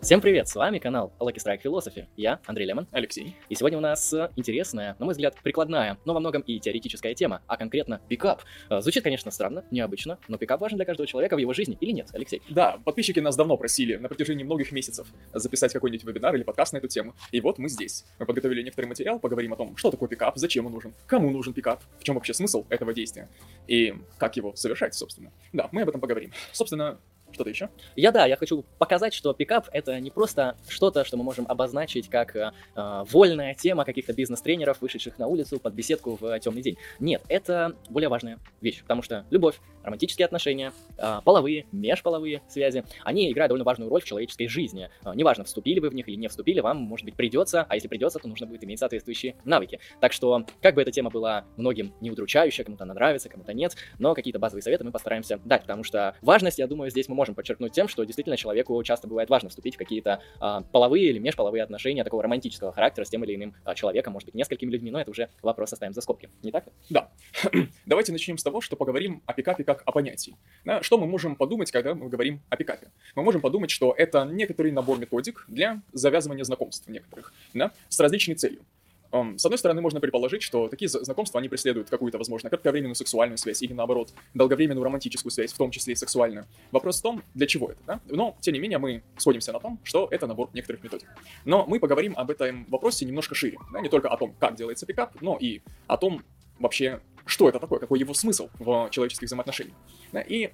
Всем привет, с вами канал Lucky Strike Philosophy. Я Андрей Лемон. Алексей. И сегодня у нас э, интересная, на мой взгляд, прикладная, но во многом и теоретическая тема, а конкретно пикап. Э, Звучит, конечно, странно, необычно, но пикап важен для каждого человека в его жизни или нет, Алексей? Да, подписчики нас давно просили на протяжении многих месяцев записать какой-нибудь вебинар или подкаст на эту тему. И вот мы здесь. Мы подготовили некоторый материал, поговорим о том, что такое пикап, зачем он нужен, кому нужен пикап, в чем вообще смысл этого действия и как его совершать, собственно. Да, мы об этом поговорим. Собственно, что-то еще? Я да, я хочу показать, что пикап это не просто что-то, что мы можем обозначить как э, э, вольная тема каких-то бизнес-тренеров, вышедших на улицу под беседку в темный день. Нет, это более важная вещь, потому что любовь, романтические отношения, э, половые, межполовые связи, они играют довольно важную роль в человеческой жизни. Э, неважно, вступили вы в них или не вступили, вам, может быть, придется, а если придется, то нужно будет иметь соответствующие навыки. Так что, как бы эта тема была многим не удручающая, кому-то она нравится, кому-то нет, но какие-то базовые советы мы постараемся дать, потому что важность, я думаю, здесь мы можем подчеркнуть тем, что действительно человеку часто бывает важно вступить в какие-то а, половые или межполовые отношения такого романтического характера с тем или иным а, человеком, может быть, несколькими людьми, но это уже вопрос оставим за скобки, не так ли? Да. Давайте начнем с того, что поговорим о пикапе как о понятии. Да, что мы можем подумать, когда мы говорим о пикапе? Мы можем подумать, что это некоторый набор методик для завязывания знакомств некоторых, да, с различной целью. С одной стороны, можно предположить, что такие знакомства, они преследуют какую-то, возможно, кратковременную сексуальную связь или, наоборот, долговременную романтическую связь, в том числе и сексуальную. Вопрос в том, для чего это, да? Но, тем не менее, мы сходимся на том, что это набор некоторых методик. Но мы поговорим об этом вопросе немножко шире, да? не только о том, как делается пикап, но и о том, вообще, что это такое, какой его смысл в человеческих взаимоотношениях. Да? И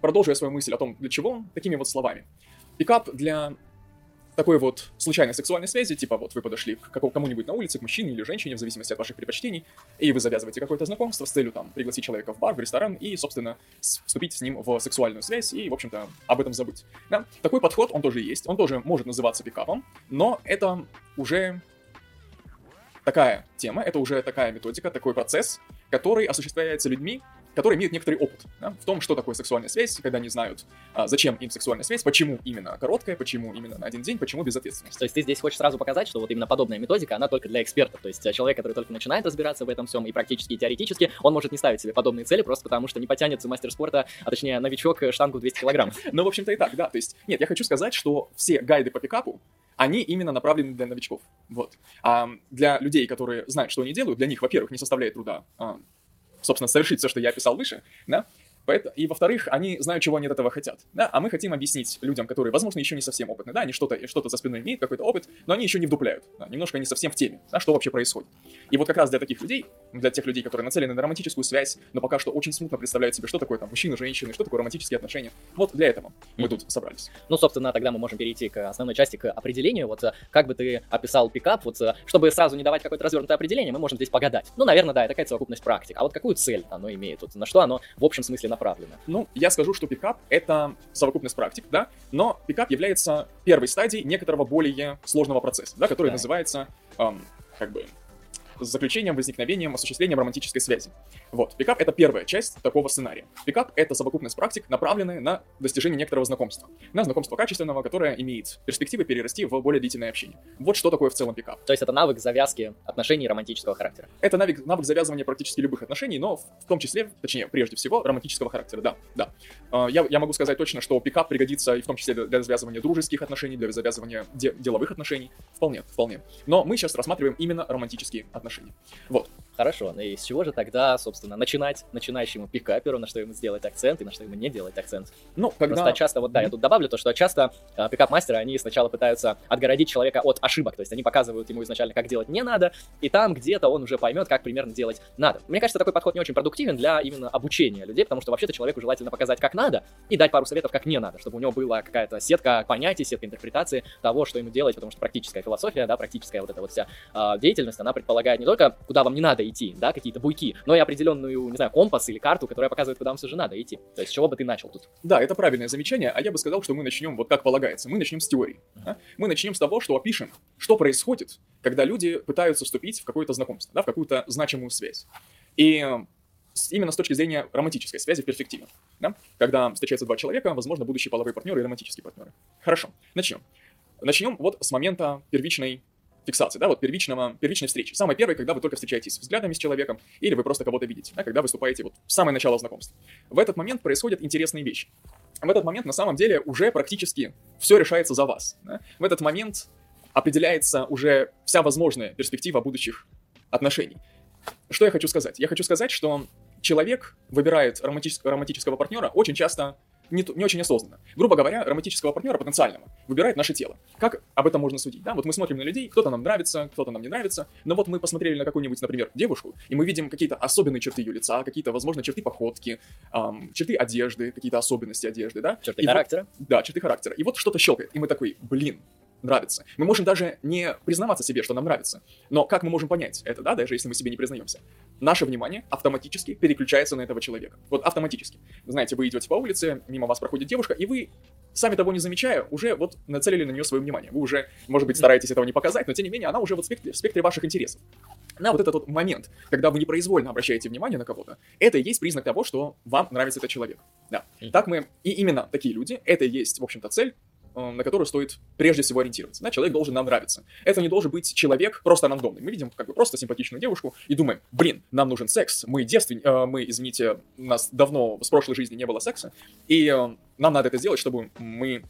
продолжу я свою мысль о том, для чего, такими вот словами. Пикап для такой вот случайной сексуальной связи, типа вот вы подошли к кому-нибудь на улице, к мужчине или женщине, в зависимости от ваших предпочтений, и вы завязываете какое-то знакомство с целью там пригласить человека в бар, в ресторан и, собственно, вступить с ним в сексуальную связь и, в общем-то, об этом забыть. Да? Такой подход, он тоже есть, он тоже может называться пикапом, но это уже такая тема, это уже такая методика, такой процесс, который осуществляется людьми, которые имеют некоторый опыт да, в том, что такое сексуальная связь, когда они знают, а, зачем им сексуальная связь, почему именно короткая, почему именно на один день, почему без ответственности. То есть ты здесь хочешь сразу показать, что вот именно подобная методика, она только для экспертов. То есть человек, который только начинает разбираться в этом всем и практически, и теоретически, он может не ставить себе подобные цели просто потому, что не потянет мастер спорта, а точнее новичок штангу 200 килограмм. Ну, в общем-то и так, да. То есть, нет, я хочу сказать, что все гайды по пикапу, они именно направлены для новичков. Вот. А для людей, которые знают, что они делают, для них, во-первых, не составляет труда а, собственно, совершить все, что я описал выше, да, и во-вторых, они знают, чего они от этого хотят. Да? А мы хотим объяснить людям, которые, возможно, еще не совсем опытны. Да, они что-то что за спиной имеют, какой-то опыт, но они еще не вдупляют. Да? Немножко не совсем в теме, да, что вообще происходит. И вот как раз для таких людей, для тех людей, которые нацелены на романтическую связь, но пока что очень смутно представляют себе, что такое там мужчина, женщина, что такое романтические отношения. Вот для этого мы тут собрались. Ну, собственно, тогда мы можем перейти к основной части, к определению. Вот э, как бы ты описал пикап, вот э, чтобы сразу не давать какое-то развернутое определение, мы можем здесь погадать. Ну, наверное, да, это такая совокупность практик. А вот какую цель оно имеет? Вот, на что оно в общем смысле направлено? Ну, я скажу, что пикап — это совокупность практик, да, но пикап является первой стадией некоторого более сложного процесса, да, который да. называется, эм, как бы, с заключением, возникновением, осуществлением романтической связи. Вот. Пикап — это первая часть такого сценария. Пикап — это совокупность практик, направленная на достижение некоторого знакомства. На знакомство качественного, которое имеет перспективы перерасти в более длительное общение. Вот что такое в целом пикап. То есть это навык завязки отношений романтического характера. Это навык, навык завязывания практически любых отношений, но в том числе, точнее, прежде всего, романтического характера. Да, да. А, я, я могу сказать точно, что пикап пригодится и в том числе для, для завязывания дружеских отношений, для завязывания де- деловых отношений. Вполне, вполне. Но мы сейчас рассматриваем именно романтические отношения. Вот. Хорошо, ну и с чего же тогда, собственно, начинать начинающему пикаперу, на что ему сделать акцент и на что ему не делать акцент? Ну, когда... Просто часто, вот да, я тут добавлю то, что часто э, пикап-мастеры, они сначала пытаются отгородить человека от ошибок, то есть они показывают ему изначально, как делать не надо, и там где-то он уже поймет, как примерно делать надо. Мне кажется, такой подход не очень продуктивен для именно обучения людей, потому что вообще-то человеку желательно показать, как надо, и дать пару советов, как не надо, чтобы у него была какая-то сетка понятий, сетка интерпретации того, что ему делать, потому что практическая философия, да, практическая вот эта вот вся э, деятельность, она предполагает не только, куда вам не надо идти, да, какие-то буйки, но и определенную, не знаю, компас или карту, которая показывает, куда вам все же надо идти. То есть, с чего бы ты начал тут? Да, это правильное замечание, а я бы сказал, что мы начнем вот как полагается. Мы начнем с теории. Да? Мы начнем с того, что опишем, что происходит, когда люди пытаются вступить в какое-то знакомство, да, в какую-то значимую связь. И именно с точки зрения романтической связи в перспективе. Да? Когда встречаются два человека, возможно, будущие половые партнеры и романтические партнеры. Хорошо, начнем. Начнем вот с момента первичной фиксации, да, вот первичного, первичной встречи. Самое первое, когда вы только встречаетесь взглядами с человеком, или вы просто кого-то видите, да, когда выступаете вот в самое начало знакомства. В этот момент происходят интересные вещи. В этот момент, на самом деле, уже практически все решается за вас. Да? В этот момент определяется уже вся возможная перспектива будущих отношений. Что я хочу сказать? Я хочу сказать, что человек выбирает романтичес- романтического партнера очень часто не, не очень осознанно. Грубо говоря, романтического партнера потенциального выбирает наше тело. Как об этом можно судить? Да, вот мы смотрим на людей, кто-то нам нравится, кто-то нам не нравится, но вот мы посмотрели на какую-нибудь, например, девушку, и мы видим какие-то особенные черты ее лица, какие-то, возможно, черты походки, эм, черты одежды, какие-то особенности одежды, да? Черты И вот- характера. да, черты характера. И вот что-то щелкает, и мы такой, блин, нравится. Мы можем даже не признаваться себе, что нам нравится. Но как мы можем понять это, да, даже если мы себе не признаемся? Наше внимание автоматически переключается на этого человека. Вот автоматически. Знаете, вы идете по улице, мимо вас проходит девушка, и вы, сами того не замечая, уже вот нацелили на нее свое внимание. Вы уже, может быть, стараетесь этого не показать, но тем не менее она уже вот в спектре, в спектре ваших интересов. На вот этот вот момент, когда вы непроизвольно обращаете внимание на кого-то, это и есть признак того, что вам нравится этот человек. Да. Так мы, и именно такие люди, это и есть, в общем-то, цель, на которую стоит прежде всего ориентироваться. Да, человек должен нам нравиться. Это не должен быть человек просто рандомный. Мы видим как бы просто симпатичную девушку и думаем, блин, нам нужен секс, мы девствен... э, мы, извините, у нас давно с прошлой жизни не было секса, и э, нам надо это сделать, чтобы мы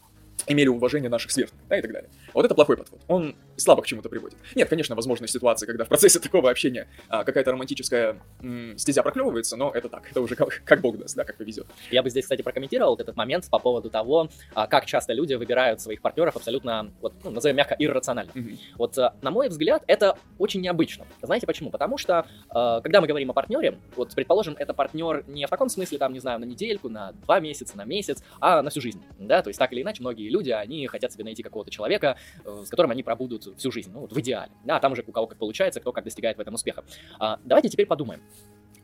имели уважение наших сверстников, да, и так далее. Вот это плохой подход. Он слабо к чему-то приводит. Нет, конечно, возможны ситуации, когда в процессе такого общения а, какая-то романтическая м, стезя проклевывается, но это так, это уже как, как бог даст, да, как повезет. Я бы здесь, кстати, прокомментировал вот этот момент по поводу того, а, как часто люди выбирают своих партнеров абсолютно, вот, ну, назовем мягко, иррационально. Мгм. Вот, э, на мой взгляд, это очень необычно. Знаете почему? Потому что, э, когда мы говорим о партнере, вот, предположим, это партнер не в таком смысле, там, не знаю, на недельку, на два месяца, на месяц, а на всю жизнь, да, то есть так или иначе, многие люди, они хотят себе найти какого-то человека, э, с которым они пробудут всю жизнь, ну, вот в идеале, да, там уже у кого как получается, кто как достигает в этом успеха. А, давайте теперь подумаем,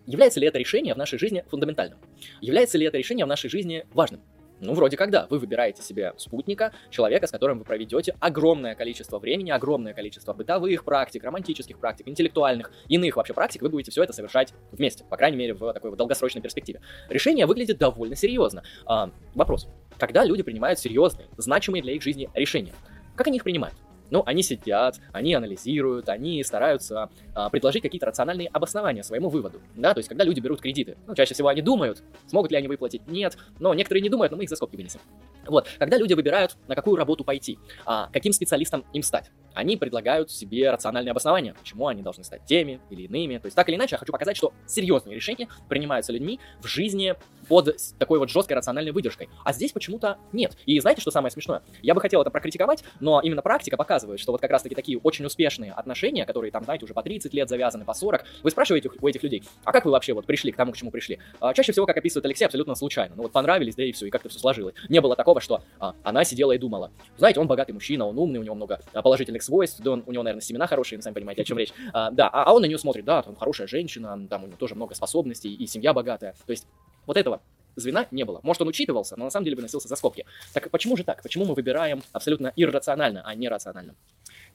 является ли это решение в нашей жизни фундаментальным? Является ли это решение в нашей жизни важным? Ну, вроде как да. Вы выбираете себе спутника, человека, с которым вы проведете огромное количество времени, огромное количество бытовых практик, романтических практик, интеллектуальных, иных вообще практик. Вы будете все это совершать вместе, по крайней мере, в такой вот долгосрочной перспективе. Решение выглядит довольно серьезно. А, вопрос. Когда люди принимают серьезные, значимые для их жизни решения, как они их принимают? Ну, они сидят, они анализируют, они стараются а, предложить какие-то рациональные обоснования своему выводу. Да, то есть, когда люди берут кредиты, ну, чаще всего они думают, смогут ли они выплатить, нет, но некоторые не думают, но мы их за скобки вынесем. Вот, когда люди выбирают, на какую работу пойти, а, каким специалистом им стать, они предлагают себе рациональные обоснования, почему они должны стать теми или иными. То есть, так или иначе, я хочу показать, что серьезные решения принимаются людьми в жизни под такой вот жесткой рациональной выдержкой. А здесь почему-то нет. И знаете, что самое смешное? Я бы хотел это прокритиковать, но именно практика показывает, что вот как раз-таки такие очень успешные отношения, которые там, знаете, уже по 30 лет завязаны, по 40, вы спрашиваете у этих людей, а как вы вообще вот пришли к тому, к чему пришли? А, чаще всего, как описывает Алексей, абсолютно случайно. Ну вот понравились, да и все, и как-то все сложилось. Не было такого, что а, она сидела и думала, знаете, он богатый мужчина, он умный, у него много а, положительных свойств, да, он- у него, наверное, семена хорошие, вы сами понимаете, о чем речь. А, да, а, а он на нее смотрит, да, там хорошая женщина, там у него тоже много способностей, и семья богатая. То есть вот этого звена не было. Может, он учитывался, но на самом деле выносился за скобки. Так почему же так? Почему мы выбираем абсолютно иррационально, а не рационально?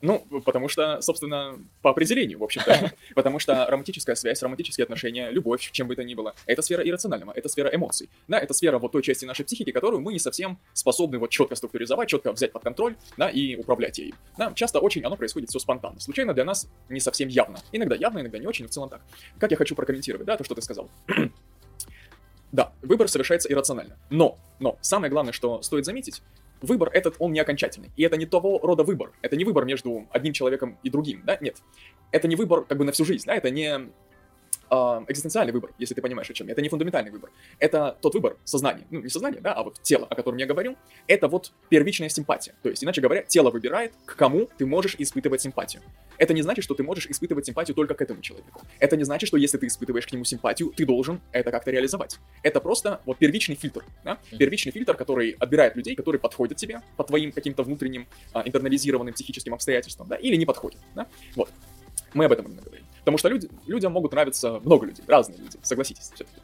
Ну, потому что, собственно, по определению, в общем-то. Потому что романтическая связь, романтические отношения, любовь, чем бы то ни было, это сфера иррационального, это сфера эмоций. Да, это сфера вот той части нашей психики, которую мы не совсем способны вот четко структуризовать, четко взять под контроль, да, и управлять ею. Да, часто очень оно происходит все спонтанно. Случайно для нас не совсем явно. Иногда явно, иногда не очень, но в целом так. Как я хочу прокомментировать, да, то, что ты сказал. Да, выбор совершается иррационально. Но, но, самое главное, что стоит заметить, выбор этот, он не окончательный. И это не того рода выбор. Это не выбор между одним человеком и другим, да? Нет. Это не выбор как бы на всю жизнь, да? Это не а, экзистенциальный выбор, если ты понимаешь, о чем я. Это не фундаментальный выбор. Это тот выбор сознания. Ну, не сознание, да, а вот тело, о котором я говорю. Это вот первичная симпатия. То есть, иначе говоря, тело выбирает, к кому ты можешь испытывать симпатию. Это не значит, что ты можешь испытывать симпатию только к этому человеку. Это не значит, что если ты испытываешь к нему симпатию, ты должен это как-то реализовать. Это просто вот первичный фильтр, да? Первичный фильтр, который отбирает людей, которые подходят тебе по твоим каким-то внутренним а, интернализированным психическим обстоятельствам, да, или не подходят, да? Вот. Мы об этом именно говорим. Потому что люди, людям могут нравиться много людей, разные люди, согласитесь, все-таки.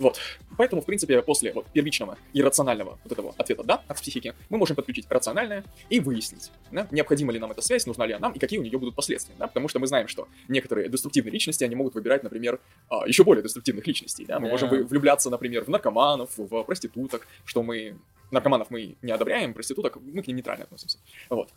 Вот. Поэтому, в принципе, после вот, первичного и рационального вот этого ответа «да» от психики, мы можем подключить рациональное и выяснить, да, необходима ли нам эта связь, нужна ли она нам и какие у нее будут последствия. Да? Потому что мы знаем, что некоторые деструктивные личности, они могут выбирать, например, а, еще более деструктивных личностей. Да? Мы Да. можем влюбляться, например, в наркоманов, в проституток, что мы... Наркоманов мы не одобряем, проституток мы к ним нейтрально относимся. Вот.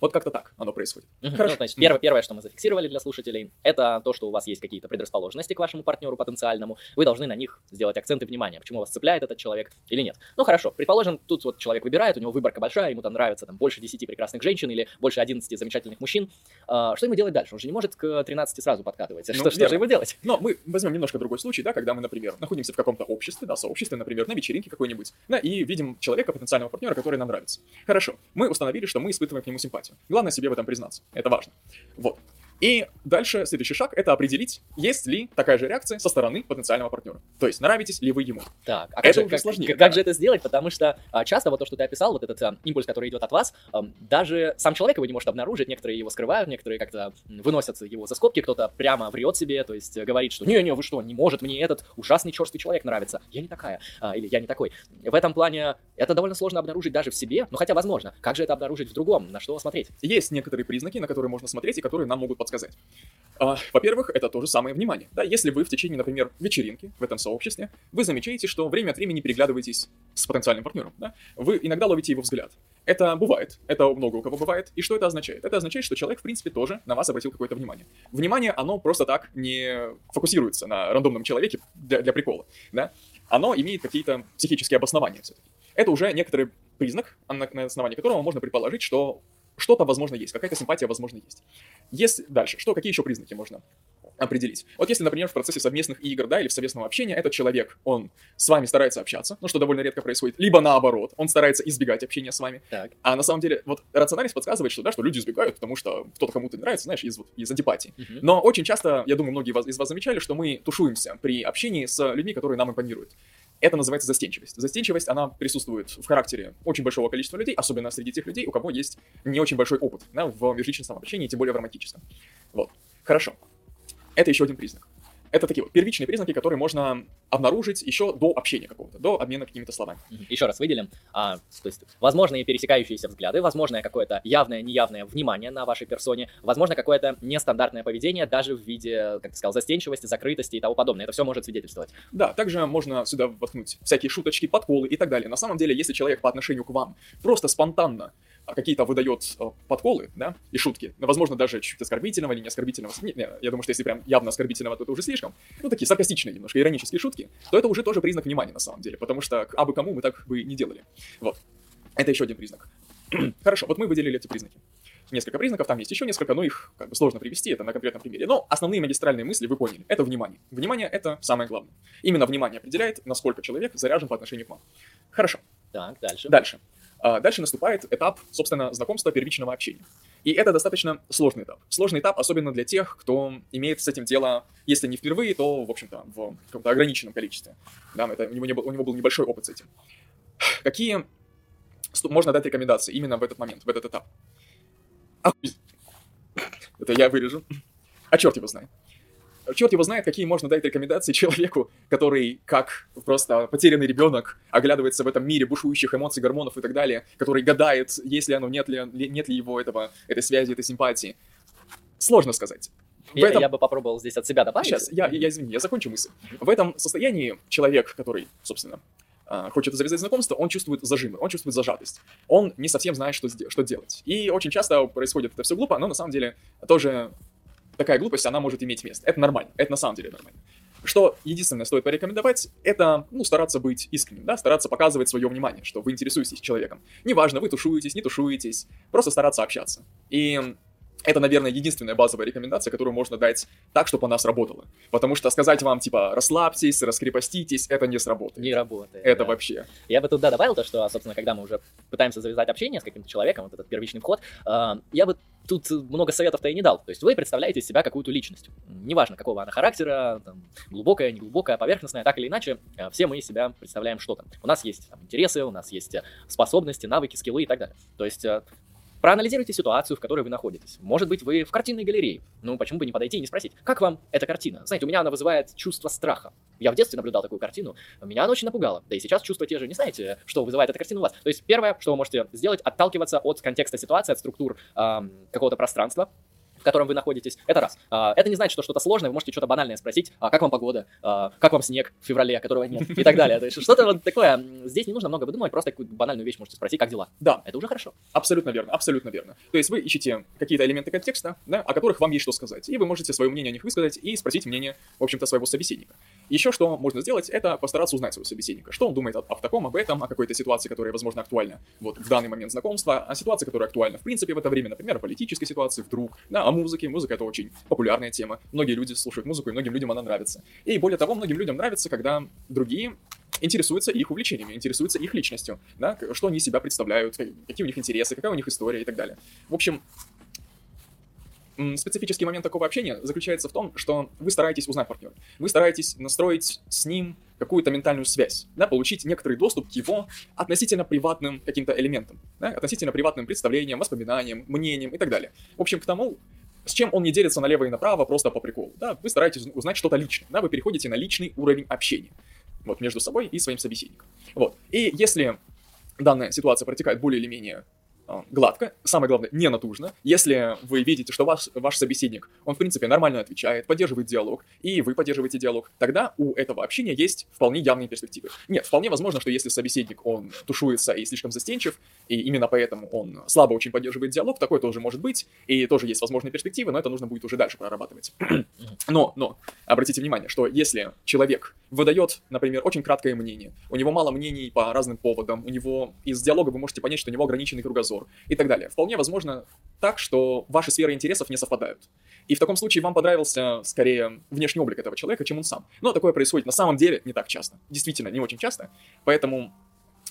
Вот как-то так оно происходит. Мгм. Хорошо. Ну, значит, первое, первое, что мы зафиксировали для слушателей, это то, что у вас есть какие-то предрасположенности к вашему партнеру потенциальному. Вы должны на них сделать акценты внимания, почему вас цепляет этот человек или нет. Ну хорошо, предположим, тут вот человек выбирает, у него выборка большая, ему там нравится там больше 10 прекрасных женщин или больше 11 замечательных мужчин. А, что ему делать дальше? Он же не может к 13 сразу подкатывать. Ну, что, что верно. же ему делать? Но мы возьмем немножко другой случай, да, когда мы, например, находимся в каком-то обществе, да, сообществе, например, на вечеринке какой-нибудь, да, и видим человека, потенциального партнера, который нам нравится. Хорошо, мы установили, что мы испытываем к нему симпатию. Главное себе в этом признаться, это важно. Вот. И дальше следующий шаг — это определить, есть ли такая же реакция со стороны потенциального партнера. То есть, нравитесь ли вы ему. Так, а Это как, же, уже как- сложнее, как- да. как же это сделать? Потому что а, часто вот то, что ты описал, вот этот а, импульс, который идет от вас, ам, даже сам человек его не может обнаружить, некоторые его скрывают, некоторые как-то м, выносят его за скобки, кто-то прямо врет себе, то есть э, говорит, что не-не, вы что, не может мне этот ужасный черствый человек нравится, я не такая, а, или я не такой. В этом плане это довольно сложно обнаружить даже в себе, но хотя возможно. Как же это обнаружить в другом, на что смотреть? Есть некоторые признаки, на которые можно смотреть и которые нам могут подсказать. А, Во-первых, это то же самое внимание. Да, если вы в течение, например, вечеринки в этом сообществе, вы замечаете, что время от времени переглядываетесь с потенциальным партнером, да, вы иногда ловите его взгляд. Это бывает, это много у кого бывает. И что это означает? Это означает, что человек, в принципе, тоже на вас обратил какое-то внимание. Внимание, оно просто так не фокусируется на рандомном человеке для, для прикола, да. Оно имеет какие-то психические обоснования все-таки. Это уже некоторый признак, на, на основании которого можно предположить, что что-то, возможно, есть, какая-то симпатия, возможно, есть. Если дальше, что, какие еще признаки можно определить? Вот если, например, в процессе совместных игр, да, или в совместного общения этот человек, он с вами старается общаться, ну, что довольно редко происходит, либо наоборот, он старается избегать общения с вами, Так. а на самом деле, вот рациональность подсказывает, что, да, что люди избегают, потому что кто-то кому-то не нравится, знаешь, из, вот, из антипатии. Мгм. Но очень часто, я думаю, многие из вас замечали, что мы тушуемся при общении с людьми, которые нам импонируют. Это называется застенчивость. Застенчивость, она присутствует в характере очень большого количества людей, особенно среди тех людей, у кого есть не очень большой опыт да, в межличностном общении, тем более в романтическом. Вот. Хорошо. Это еще один признак. Это такие вот первичные признаки, которые можно обнаружить еще до общения какого-то, до обмена какими-то словами. Еще раз выделим, а, то есть возможные пересекающиеся взгляды, возможное какое-то явное, неявное внимание на вашей персоне, возможно какое-то нестандартное поведение даже в виде, как ты сказал, застенчивости, закрытости и тому подобное. Это все может свидетельствовать. Да, также можно сюда воткнуть всякие шуточки, подколы и так далее. На самом деле, если человек по отношению к вам просто спонтанно какие-то выдает э, подколы, да, и шутки, возможно, даже чуть оскорбительного или не оскорбительного, не, не, я думаю, что если прям явно оскорбительного, то это уже слишком, ну, такие саркастичные немножко, иронические шутки, то это уже тоже признак внимания, на самом деле, потому что к абы кому мы так бы не делали. Вот. Это еще один признак. Хорошо, вот мы выделили эти признаки. Несколько признаков, там есть еще несколько, но их как бы сложно привести, это на конкретном примере. Но основные магистральные мысли вы поняли. Это внимание. Внимание — это самое главное. Именно внимание определяет, насколько человек заряжен по отношению к вам. Хорошо. Так, дальше. Дальше. А, Дальше наступает этап, собственно, знакомства первичного общения. И это достаточно сложный этап. Сложный этап, особенно для тех, кто имеет с этим дело, если не впервые, то, в общем-то, в каком-то ограниченном количестве. Да, это, у, него не был, у него был небольшой опыт с этим. Какие можно дать рекомендации именно в этот момент, в этот этап? Охуй. Это я вырежу. А черт его знает. Черт его знает, какие можно дать рекомендации человеку, который, как просто потерянный ребенок, оглядывается в этом мире бушующих эмоций, гормонов и так далее, который гадает, есть ли оно, нет ли, нет ли его этого, этой связи, этой симпатии. Сложно сказать. В Я, этом- я бы попробовал здесь от себя добавить. Сейчас, я, я, извини, я закончу мысль. В этом состоянии человек, который, собственно, а, хочет завязать знакомство, он чувствует зажимы, он чувствует зажатость. Он не совсем знает, что, что делать. И очень часто происходит это все глупо, но на самом деле тоже такая глупость, она может иметь место. Это нормально, это на самом деле нормально. Что единственное стоит порекомендовать, это ну, стараться быть искренним, да, стараться показывать свое внимание, что вы интересуетесь человеком. Неважно, вы тушуетесь, не тушуетесь, просто стараться общаться. И это, наверное, единственная базовая рекомендация, которую можно дать так, чтобы она сработала. Потому что сказать вам, типа, расслабьтесь, раскрепоститесь, это не сработает. Не работает. Это да. вообще. Я бы туда добавил то, что, собственно, когда мы уже пытаемся завязать общение с каким-то человеком, вот этот первичный вход, э, я бы тут много советов-то и не дал. То есть вы представляете из себя какую-то личность. Неважно, какого она характера, там, глубокая, неглубокая, поверхностная, так или иначе, э, все мы из себя представляем что-то. У нас есть там, интересы, у нас есть э, способности, навыки, скиллы и так далее. То есть э, Проанализируйте ситуацию, в которой вы находитесь. Может быть, вы в картинной галерее. Ну, почему бы не подойти и не спросить, как вам эта картина? Знаете, у меня она вызывает чувство страха. Я в детстве наблюдал такую картину, меня она очень напугала. Да и сейчас чувства те же. Не знаете, что вызывает эта картина у вас. То есть первое, что вы можете сделать, отталкиваться от контекста ситуации, от структур ам, какого-то пространства, котором вы находитесь. Это раз. А, это не значит, что что-то сложное, вы можете что-то банальное спросить, а как вам погода, а, как вам снег в феврале, которого нет, и так далее. То есть что-то вот такое, здесь не нужно много выдумывать, просто такую банальную вещь можете спросить, как дела. Да. Это уже хорошо. Абсолютно верно, абсолютно верно. То есть вы ищете какие-то элементы контекста, да, о которых вам есть что сказать, и вы можете свое мнение о них высказать и спросить мнение, в общем-то, своего собеседника. Еще что можно сделать, это постараться узнать своего собеседника, что он думает о, о таком, об этом, о какой-то ситуации, которая, возможно, актуальна вот в данный момент знакомства, о ситуации, которая актуальна в принципе в это время, например, о политической ситуации, вдруг, да, о музыке. Музыка это очень популярная тема. Многие люди слушают музыку, и многим людям она нравится. И более того, многим людям нравится, когда другие интересуются их увлечениями, интересуются их личностью, да, что они себя представляют, какие у них интересы, какая у них история и так далее. В общем, специфический момент такого общения заключается в том, что вы стараетесь узнать партнера, вы стараетесь настроить с ним какую-то ментальную связь, да, получить некоторый доступ к его относительно приватным каким-то элементам, да, относительно приватным представлениям, воспоминаниям, мнениям и так далее. В общем, к тому, с чем он не делится налево и направо просто по приколу, да, вы стараетесь узнать что-то личное, да, вы переходите на личный уровень общения, вот, между собой и своим собеседником, вот. И если данная ситуация протекает более или менее гладко, самое главное, не натужно. Если вы видите, что ваш, ваш собеседник, он, в принципе, нормально отвечает, поддерживает диалог, и вы поддерживаете диалог, тогда у этого общения есть вполне явные перспективы. Нет, вполне возможно, что если собеседник, он тушуется и слишком застенчив, и именно поэтому он слабо очень поддерживает диалог, такое тоже может быть, и тоже есть возможные перспективы, но это нужно будет уже дальше прорабатывать. но, но, обратите внимание, что если человек выдает, например, очень краткое мнение, у него мало мнений по разным поводам, у него из диалога вы можете понять, что у него ограниченный кругозор, обзор и так далее. Вполне возможно так, что ваши сферы интересов не совпадают. И в таком случае вам понравился скорее внешний облик этого человека, чем он сам. Но такое происходит на самом деле не так часто. Действительно, не очень часто. Поэтому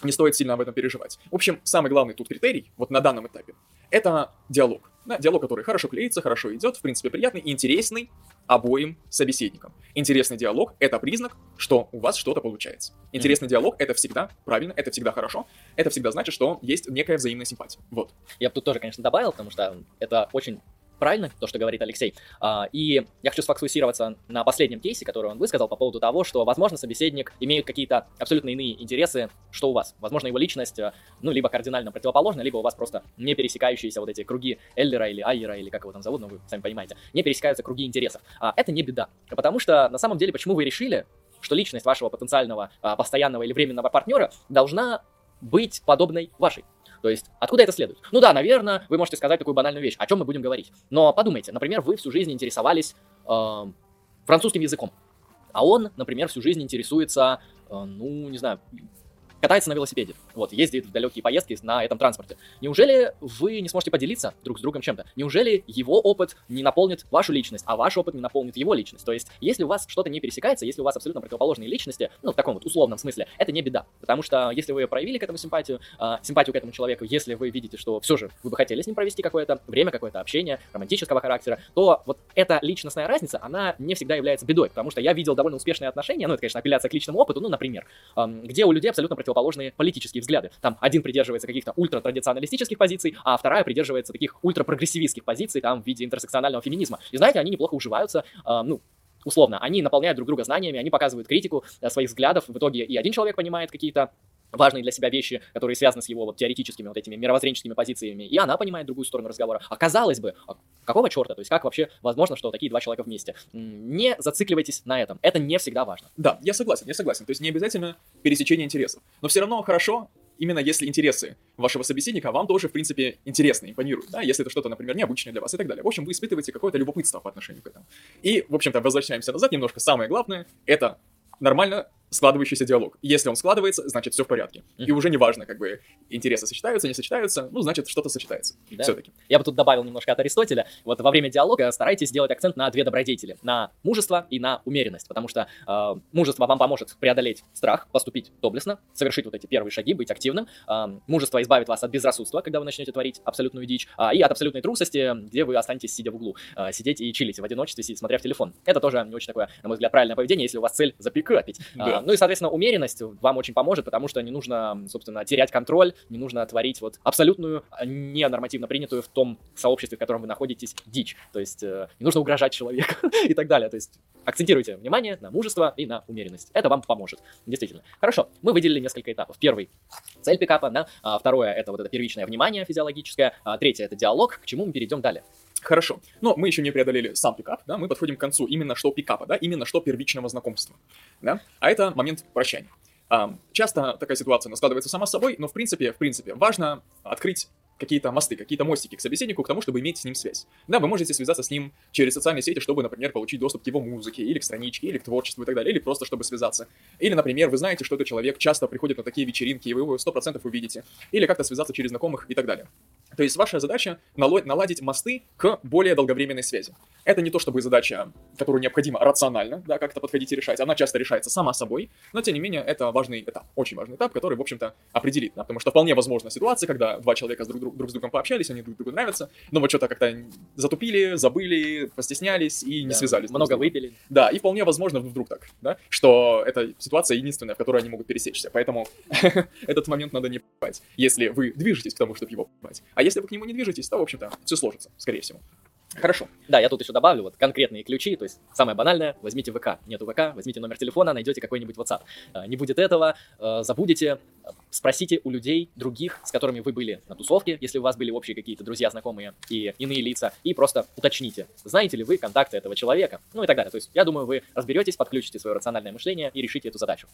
не стоит сильно об этом переживать. В общем, самый главный тут критерий, вот на данном этапе, это диалог. Да, диалог, который хорошо клеится, хорошо идет, в принципе, приятный и интересный обоим собеседникам. Интересный диалог — это признак, что у вас что-то получается. Интересный mm-hmm. диалог — это всегда правильно, это всегда хорошо, это всегда значит, что есть некая взаимная симпатия. Вот. Я бы тут тоже, конечно, добавил, потому что это очень правильно, то, что говорит Алексей. А, и я хочу сфокусироваться на последнем кейсе, который он высказал по поводу того, что, возможно, собеседник имеет какие-то абсолютно иные интересы, что у вас. Возможно, его личность, э, ну, либо кардинально противоположна, либо у вас просто не пересекающиеся вот эти круги Эллера или Айера, или как его там зовут, ну, вы сами понимаете, не пересекаются круги интересов. А это не беда, потому что, на самом деле, почему вы решили, что личность вашего потенциального, а, постоянного или временного партнера должна быть подобной вашей. То есть, откуда это следует? Ну да, наверное, вы можете сказать такую банальную вещь, о чем мы будем говорить. Но подумайте, например, вы всю жизнь интересовались э, французским языком, а он, например, всю жизнь интересуется, э, ну, не знаю, катается на велосипеде, вот, ездит в далекие поездки на этом транспорте. Неужели вы не сможете поделиться друг с другом чем-то? Неужели его опыт не наполнит вашу личность, а ваш опыт не наполнит его личность? То есть, если у вас что-то не пересекается, если у вас абсолютно противоположные личности, ну, в таком вот условном смысле, это не беда. Потому что если вы проявили к этому симпатию, э, симпатию к этому человеку, если вы видите, что все же вы бы хотели с ним провести какое-то время, какое-то общение романтического характера, то вот эта личностная разница, она не всегда является бедой, потому что я видел довольно успешные отношения, ну, это, конечно, апелляция к личному опыту, ну, например, э, где у людей абсолютно противоположные политические взгляды. Там один придерживается каких-то ультратрадиционалистических позиций, а вторая придерживается таких ультрапрогрессивистских позиций, там, в виде интерсекционального феминизма. И знаете, они неплохо уживаются, э, ну, условно, они наполняют друг друга знаниями, они показывают критику э, своих взглядов, в итоге и один человек понимает какие-то важные для себя вещи, которые связаны с его вот теоретическими вот этими мировоззренческими позициями, и она понимает другую сторону разговора. А бы, а какого черта? То есть как вообще возможно, что такие два человека вместе? Не зацикливайтесь на этом. Это не всегда важно. Да, я согласен, я согласен. То есть не обязательно пересечение интересов. Но все равно хорошо, именно если интересы вашего собеседника вам тоже, в принципе, интересны, импонируют, да, если это что-то, например, необычное для вас и так далее. В общем, вы испытываете какое-то любопытство по отношению к этому. И, в общем-то, возвращаемся назад немножко. Самое главное — это нормально складывающийся диалог. Если он складывается, значит все в порядке. Mm-hmm. И уже не важно, как бы интересы сочетаются, не сочетаются, ну, значит, что-то сочетается. Да. Все-таки. Я бы тут добавил немножко от Аристотеля. Вот во время диалога старайтесь сделать акцент на две добродетели. На мужество и на умеренность. Потому что э, мужество вам поможет преодолеть страх, поступить доблестно, совершить вот эти первые шаги, быть активным. Э, мужество избавит вас от безрассудства, когда вы начнете творить абсолютную дичь. Э, и от абсолютной трусости, где вы останетесь сидя в углу. Э, сидеть и чилить в одиночестве, сидеть, смотря в телефон. Это тоже не очень такое, на мой взгляд, правильное поведение, если у вас цель запикапить. Да. Ну и, соответственно, умеренность вам очень поможет, потому что не нужно, собственно, терять контроль, не нужно творить вот абсолютную, а, не нормативно принятую в том сообществе, в котором вы находитесь, дичь. То есть э, не нужно угрожать человеку и так далее. То есть акцентируйте внимание на мужество и на умеренность. Это вам поможет, действительно. Хорошо, мы выделили несколько этапов. Первый — цель пикапа, да? а, второе — это вот это первичное внимание физиологическое, а, третье — это диалог, к чему мы перейдем далее. Хорошо. Но мы еще не преодолели сам пикап, да, мы подходим к концу именно что пикапа, да, именно что первичного знакомства, да, а это момент прощания. Часто такая ситуация складывается сама собой, но в принципе, в принципе, важно открыть какие-то мосты, какие-то мостики к собеседнику, к тому, чтобы иметь с ним связь. Да, вы можете связаться с ним через социальные сети, чтобы, например, получить доступ к его музыке, или к страничке, или к творчеству и так далее, или просто чтобы связаться. Или, например, вы знаете, что этот человек часто приходит на такие вечеринки, и вы его 100% увидите. Или как-то связаться через знакомых и так далее. То есть ваша задача наладить мосты к более долговременной связи. Это не то чтобы задача, которую необходимо рационально, да, как-то подходить и решать. Она часто решается сама собой, но тем не менее это важный этап, очень важный этап, который, в общем-то, определит, да, потому что вполне возможна ситуация, когда два человека с друг, друг, друг с другом пообщались, они друг другу нравятся, но вот что-то как-то затупили, забыли, постеснялись и не да, связались. Много выпили. Да, и вполне возможно вдруг так, да, что эта ситуация единственная, в которой они могут пересечься, поэтому этот момент надо не пать, если вы движетесь к тому, чтобы его пать. А если вы к нему не движетесь, то, в общем-то, все сложится, скорее всего. Хорошо. Да, я тут еще добавлю вот конкретные ключи, то есть самое банальное, возьмите ВК. Нету ВК, возьмите номер телефона, найдете какой-нибудь WhatsApp. А, не будет этого, а, забудете, спросите у людей, других, с которыми вы были на тусовке, если у вас были общие какие-то друзья, знакомые и иные лица, и просто уточните, знаете ли вы контакты этого человека, ну и так далее. То есть я думаю, вы разберетесь, подключите свое рациональное мышление и решите эту задачу.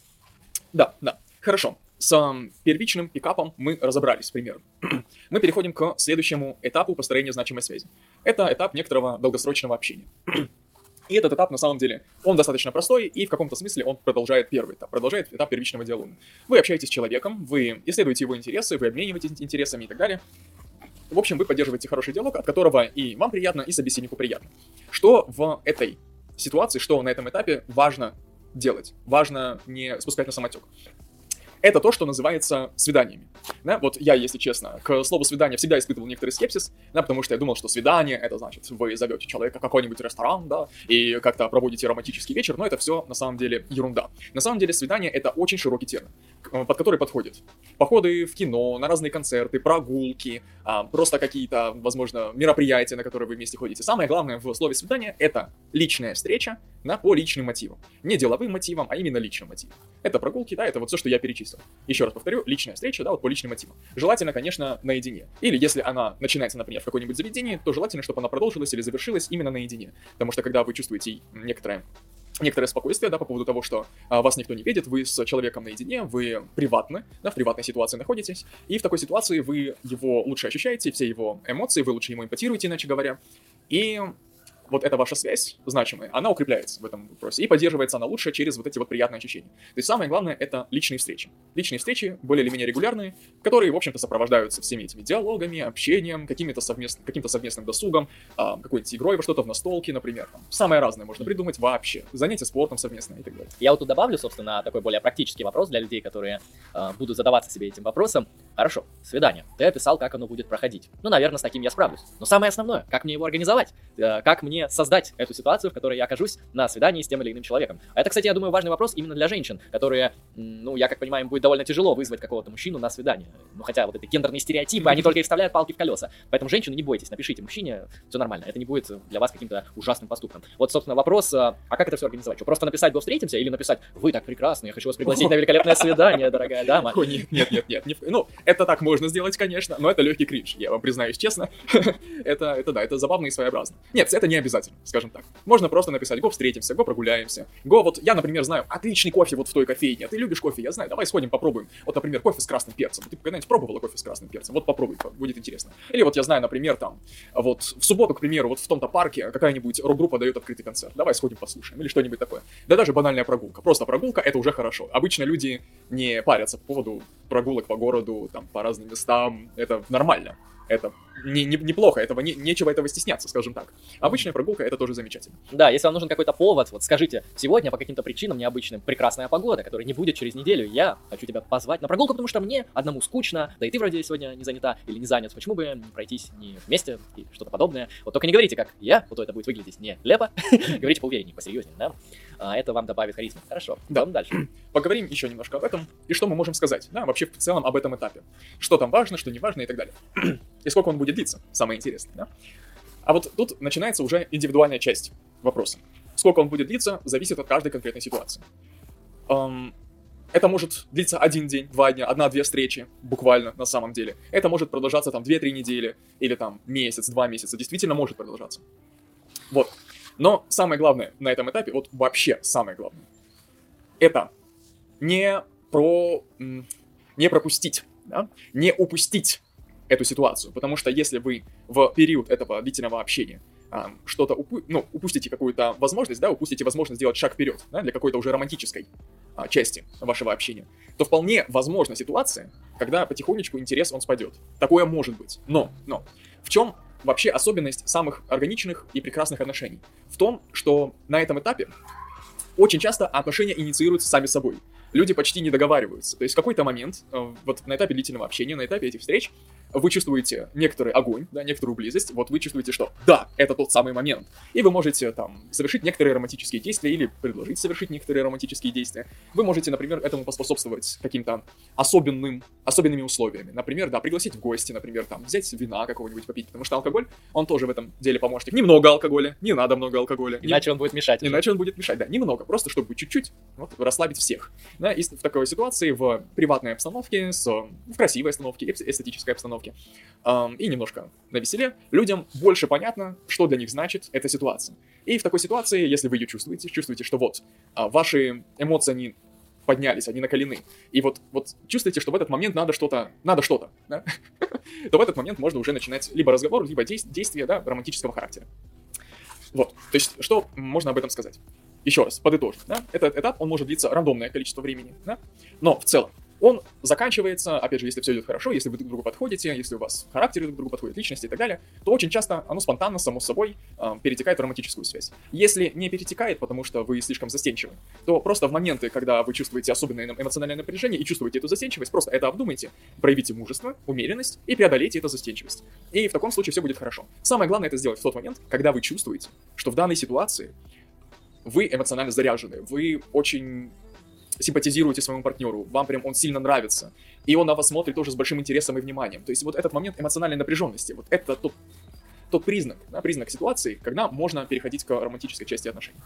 Да, да. Хорошо. С первичным пикапом мы разобрались примерно. мы переходим к следующему этапу построения значимой связи. Это этап некоторого долгосрочного общения. И этот этап, на самом деле, он достаточно простой, и в каком-то смысле он продолжает первый этап, продолжает этап первичного диалога. Вы общаетесь с человеком, вы исследуете его интересы, вы обмениваетесь интересами и так далее. В общем, вы поддерживаете хороший диалог, от которого и вам приятно, и собеседнику приятно. Что в этой ситуации, что на этом этапе важно делать. Важно не спускать на самотек это то, что называется свиданиями. Да, вот я, если честно, к слову свидание всегда испытывал некоторый скепсис, да, потому что я думал, что свидание это значит, вы зовете человека в какой-нибудь ресторан, да, и как-то проводите романтический вечер, но это все на самом деле ерунда. На самом деле свидание это очень широкий термин, под который подходит походы в кино, на разные концерты, прогулки, а, просто какие-то, возможно, мероприятия, на которые вы вместе ходите. Самое главное в слове свидание это личная встреча, да, по личным мотивам. Не деловым мотивам, а именно личным мотивам. Это прогулки, да, это вот все, что я перечислил. Еще раз повторю, личная встреча, да, вот по личным мотивам. Желательно, конечно, наедине. Или если она начинается, например, в какой-нибудь заведении, то желательно, чтобы она продолжилась или завершилась именно наедине. Потому что когда вы чувствуете некоторое некоторое спокойствие, да, по поводу того, что а, вас никто не видит, вы с человеком наедине, вы приватны, да, в приватной ситуации находитесь, и в такой ситуации вы его лучше ощущаете, все его эмоции, вы лучше ему импотируете, иначе говоря, и вот эта ваша связь значимая, она укрепляется в этом вопросе. И поддерживается она лучше через вот эти вот приятные ощущения. То есть самое главное — это личные встречи. Личные встречи, более или менее регулярные, которые, в общем-то, сопровождаются всеми этими диалогами, общением, какими-то совместным, каким-то совместным досугом, а, какой-нибудь игрой во что-то в настолке, например. Там, самое разное можно придумать вообще. Занятия спортом совместно и так далее. Я вот тут добавлю, собственно, такой более практический вопрос для людей, которые э, будут задаваться себе этим вопросом. Хорошо, свидание. Ты описал, как оно будет проходить. Ну, наверное, с таким я справлюсь. Но самое основное, как мне его организовать? Э, как мне создать эту ситуацию, в которой я окажусь на свидании с тем или иным человеком? А это, кстати, я думаю, важный вопрос именно для женщин, которые, ну, я как понимаю, им будет довольно тяжело вызвать какого-то мужчину на свидание. Ну, хотя вот эти гендерные стереотипы, они только и вставляют палки в колеса. Поэтому, женщины, не бойтесь, напишите мужчине, все нормально. Это не будет для вас каким-то ужасным поступком. Вот, собственно, вопрос, а, а как это все организовать? Что, просто написать «До встретимся» или написать «Вы так прекрасны, я хочу вас пригласить на великолепное свидание, дорогая дама»? Нет, нет, нет, нет. Ну, это так можно сделать делать, конечно, но это легкий кринж, я вам признаюсь честно. это, это да, это забавно и своеобразно. Нет, это не обязательно, скажем так. Можно просто написать, го встретимся, го прогуляемся. Го, вот я, например, знаю отличный кофе вот в той кофейне, а ты любишь кофе, я знаю, давай сходим попробуем. Вот, например, кофе с красным перцем. Ты когда-нибудь пробовала кофе с красным перцем? Вот попробуй, будет интересно. Или вот я знаю, например, там, вот в субботу, к примеру, вот в том-то парке какая-нибудь рок-группа дает открытый концерт. Давай сходим послушаем. Или что-нибудь такое. Да даже банальная прогулка. Просто прогулка, это уже хорошо. Обычно люди не парятся по поводу прогулок по городу, там, по разным местам. Это нормально. Это не, не, неплохо, этого не, нечего этого стесняться, скажем так. Обычная прогулка это тоже замечательно. Да, если вам нужен какой-то повод, вот скажите, сегодня по каким-то причинам необычным прекрасная погода, которая не будет через неделю, я хочу тебя позвать на прогулку, потому что мне одному скучно, да и ты вроде сегодня не занята или не занят, почему бы не пройтись не вместе и что-то подобное. Вот только не говорите, как я, вот это будет выглядеть не лепо, говорите поувереннее, посерьезнее, да? А это вам добавит харизмы. Хорошо, да. дальше. Поговорим еще немножко об этом и что мы можем сказать, да, вообще в целом об этом этапе. Что там важно, что не важно и так далее. и сколько он будет длиться, самое интересное, да. А вот тут начинается уже индивидуальная часть вопроса. Сколько он будет длиться, зависит от каждой конкретной ситуации. Эм, это может длиться один день, два дня, одна-две встречи, буквально, на самом деле. Это может продолжаться там 2-3 недели, или там месяц, два месяца, действительно может продолжаться. Вот. Но самое главное на этом этапе, вот вообще самое главное, это не про... не пропустить, да? не упустить эту ситуацию, потому что если вы в период этого длительного общения что-то упу- ну, упустите какую-то возможность, да, упустите возможность сделать шаг вперед, да, для какой-то уже романтической а, части вашего общения, то вполне возможна ситуация, когда потихонечку интерес он спадет. Такое может быть. Но, но, в чем вообще особенность самых органичных и прекрасных отношений? В том, что на этом этапе очень часто отношения инициируются сами собой. Люди почти не договариваются. То есть в какой-то момент, э, вот на этапе длительного общения, на этапе этих встреч, вы чувствуете некоторый огонь, да, некоторую близость, вот вы чувствуете, что да, это тот самый момент. И вы можете там совершить некоторые романтические действия или предложить совершить некоторые романтические действия. Вы можете, например, этому поспособствовать каким-то особенным, особенными условиями. Например, да, пригласить в гости, например, там, взять вина какого-нибудь попить, потому что алкоголь, он тоже в этом деле помощник. Немного алкоголя, не надо много алкоголя. Иначе не... он будет мешать. Иначе он будет мешать, да, немного, просто чтобы чуть-чуть вот, расслабить всех. Да, и в такой ситуации, в приватной обстановке, с, в красивой обстановке, эстетической обстановке, и немножко на веселе, людям больше понятно, что для них значит эта ситуация. И в такой ситуации, если вы ее чувствуете, чувствуете, что вот а, ваши эмоции, они поднялись, они накалены, и вот, вот чувствуете, что в этот момент надо что-то, надо что-то, да? то в этот момент можно уже начинать либо разговор, либо действие, да, романтического характера. Вот, то есть, что можно об этом сказать? Еще раз, подытожим, да, этот этап, он может длиться рандомное количество времени, да, но в целом, он заканчивается, опять же, если все идет хорошо, если вы друг другу подходите, если у вас характеры друг другу подходят, личности и так далее, то очень часто оно спонтанно, само собой, э, перетекает в романтическую связь. Если не перетекает, потому что вы слишком застенчивы, то просто в моменты, когда вы чувствуете особенное эмоциональное напряжение и чувствуете эту застенчивость, просто это обдумайте, проявите мужество, умеренность и преодолейте эту застенчивость. И в таком случае все будет хорошо. Самое главное это сделать в тот момент, когда вы чувствуете, что в данной ситуации вы эмоционально заряжены, вы очень симпатизируете своему партнеру, вам прям он сильно нравится, и он на вас смотрит тоже с большим интересом и вниманием. То есть вот этот момент эмоциональной напряженности, вот это тот, тот признак, да, признак ситуации, когда можно переходить к романтической части отношений.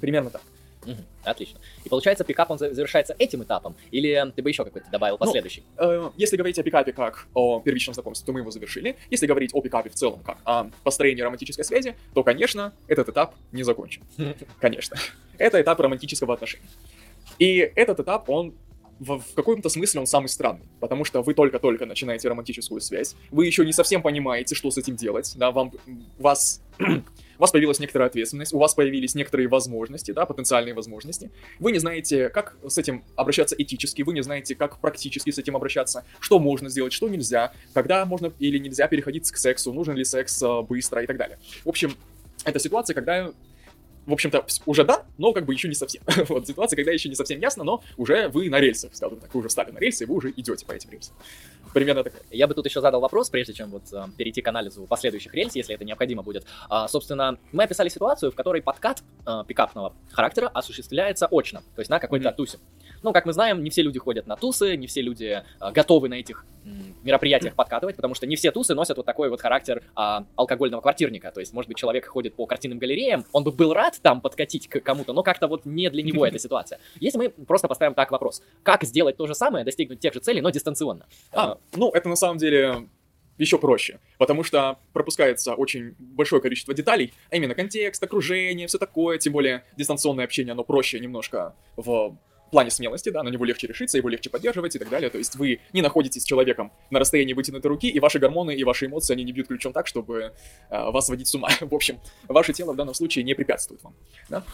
Примерно так. Угу, отлично. И получается, пикап он завершается этим этапом, или ты бы еще какой-то добавил ну, последующий? Ну, э, если говорить о пикапе как о первичном знакомстве, то мы его завершили. Если говорить о пикапе в целом как о построении романтической связи, то, конечно, этот этап не закончен. Конечно. Это этап романтического отношения. И этот этап, он в, в каком-то смысле он самый странный, потому что вы только-только начинаете романтическую связь, вы еще не совсем понимаете, что с этим делать, да, вам, вас, у вас появилась некоторая ответственность, у вас появились некоторые возможности, да, потенциальные возможности, вы не знаете, как с этим обращаться этически, вы не знаете, как практически с этим обращаться, что можно сделать, что нельзя, когда можно или нельзя переходить к сексу, нужен ли секс э, быстро и так далее. В общем, это ситуация, когда в общем-то, уже да, но как бы еще не совсем. вот ситуация, когда еще не совсем ясно, но уже вы на рельсах, скажем так, вы уже встали на рельсы, и вы уже идете по этим рельсам. Примерно такая. Я бы тут еще задал вопрос, прежде чем вот э, перейти к анализу последующих рельс, если это необходимо будет. А, собственно, мы описали ситуацию, в которой подкат э, пикапного характера осуществляется очно, то есть на какой-то mm-hmm. тусе. Ну, как мы знаем, не все люди ходят на тусы, не все люди э, готовы на этих мероприятиях подкатывать, потому что не все тусы носят вот такой вот характер а, алкогольного квартирника. То есть, может быть, человек ходит по картинным галереям, он бы был рад там подкатить к кому-то, но как-то вот не для него эта ситуация. Если мы просто поставим так вопрос, как сделать то же самое, достигнуть тех же целей, но дистанционно? А, а ну, это на самом деле еще проще, потому что пропускается очень большое количество деталей, а именно контекст, окружение, все такое, тем более дистанционное общение, оно проще немножко в плане смелости, да, на него легче решиться, его легче поддерживать и так далее. То есть вы не находитесь с человеком на расстоянии вытянутой руки, и ваши гормоны и ваши эмоции, они не бьют ключом так, чтобы э, вас водить с ума. В общем, ваше тело в данном случае не препятствует вам, да.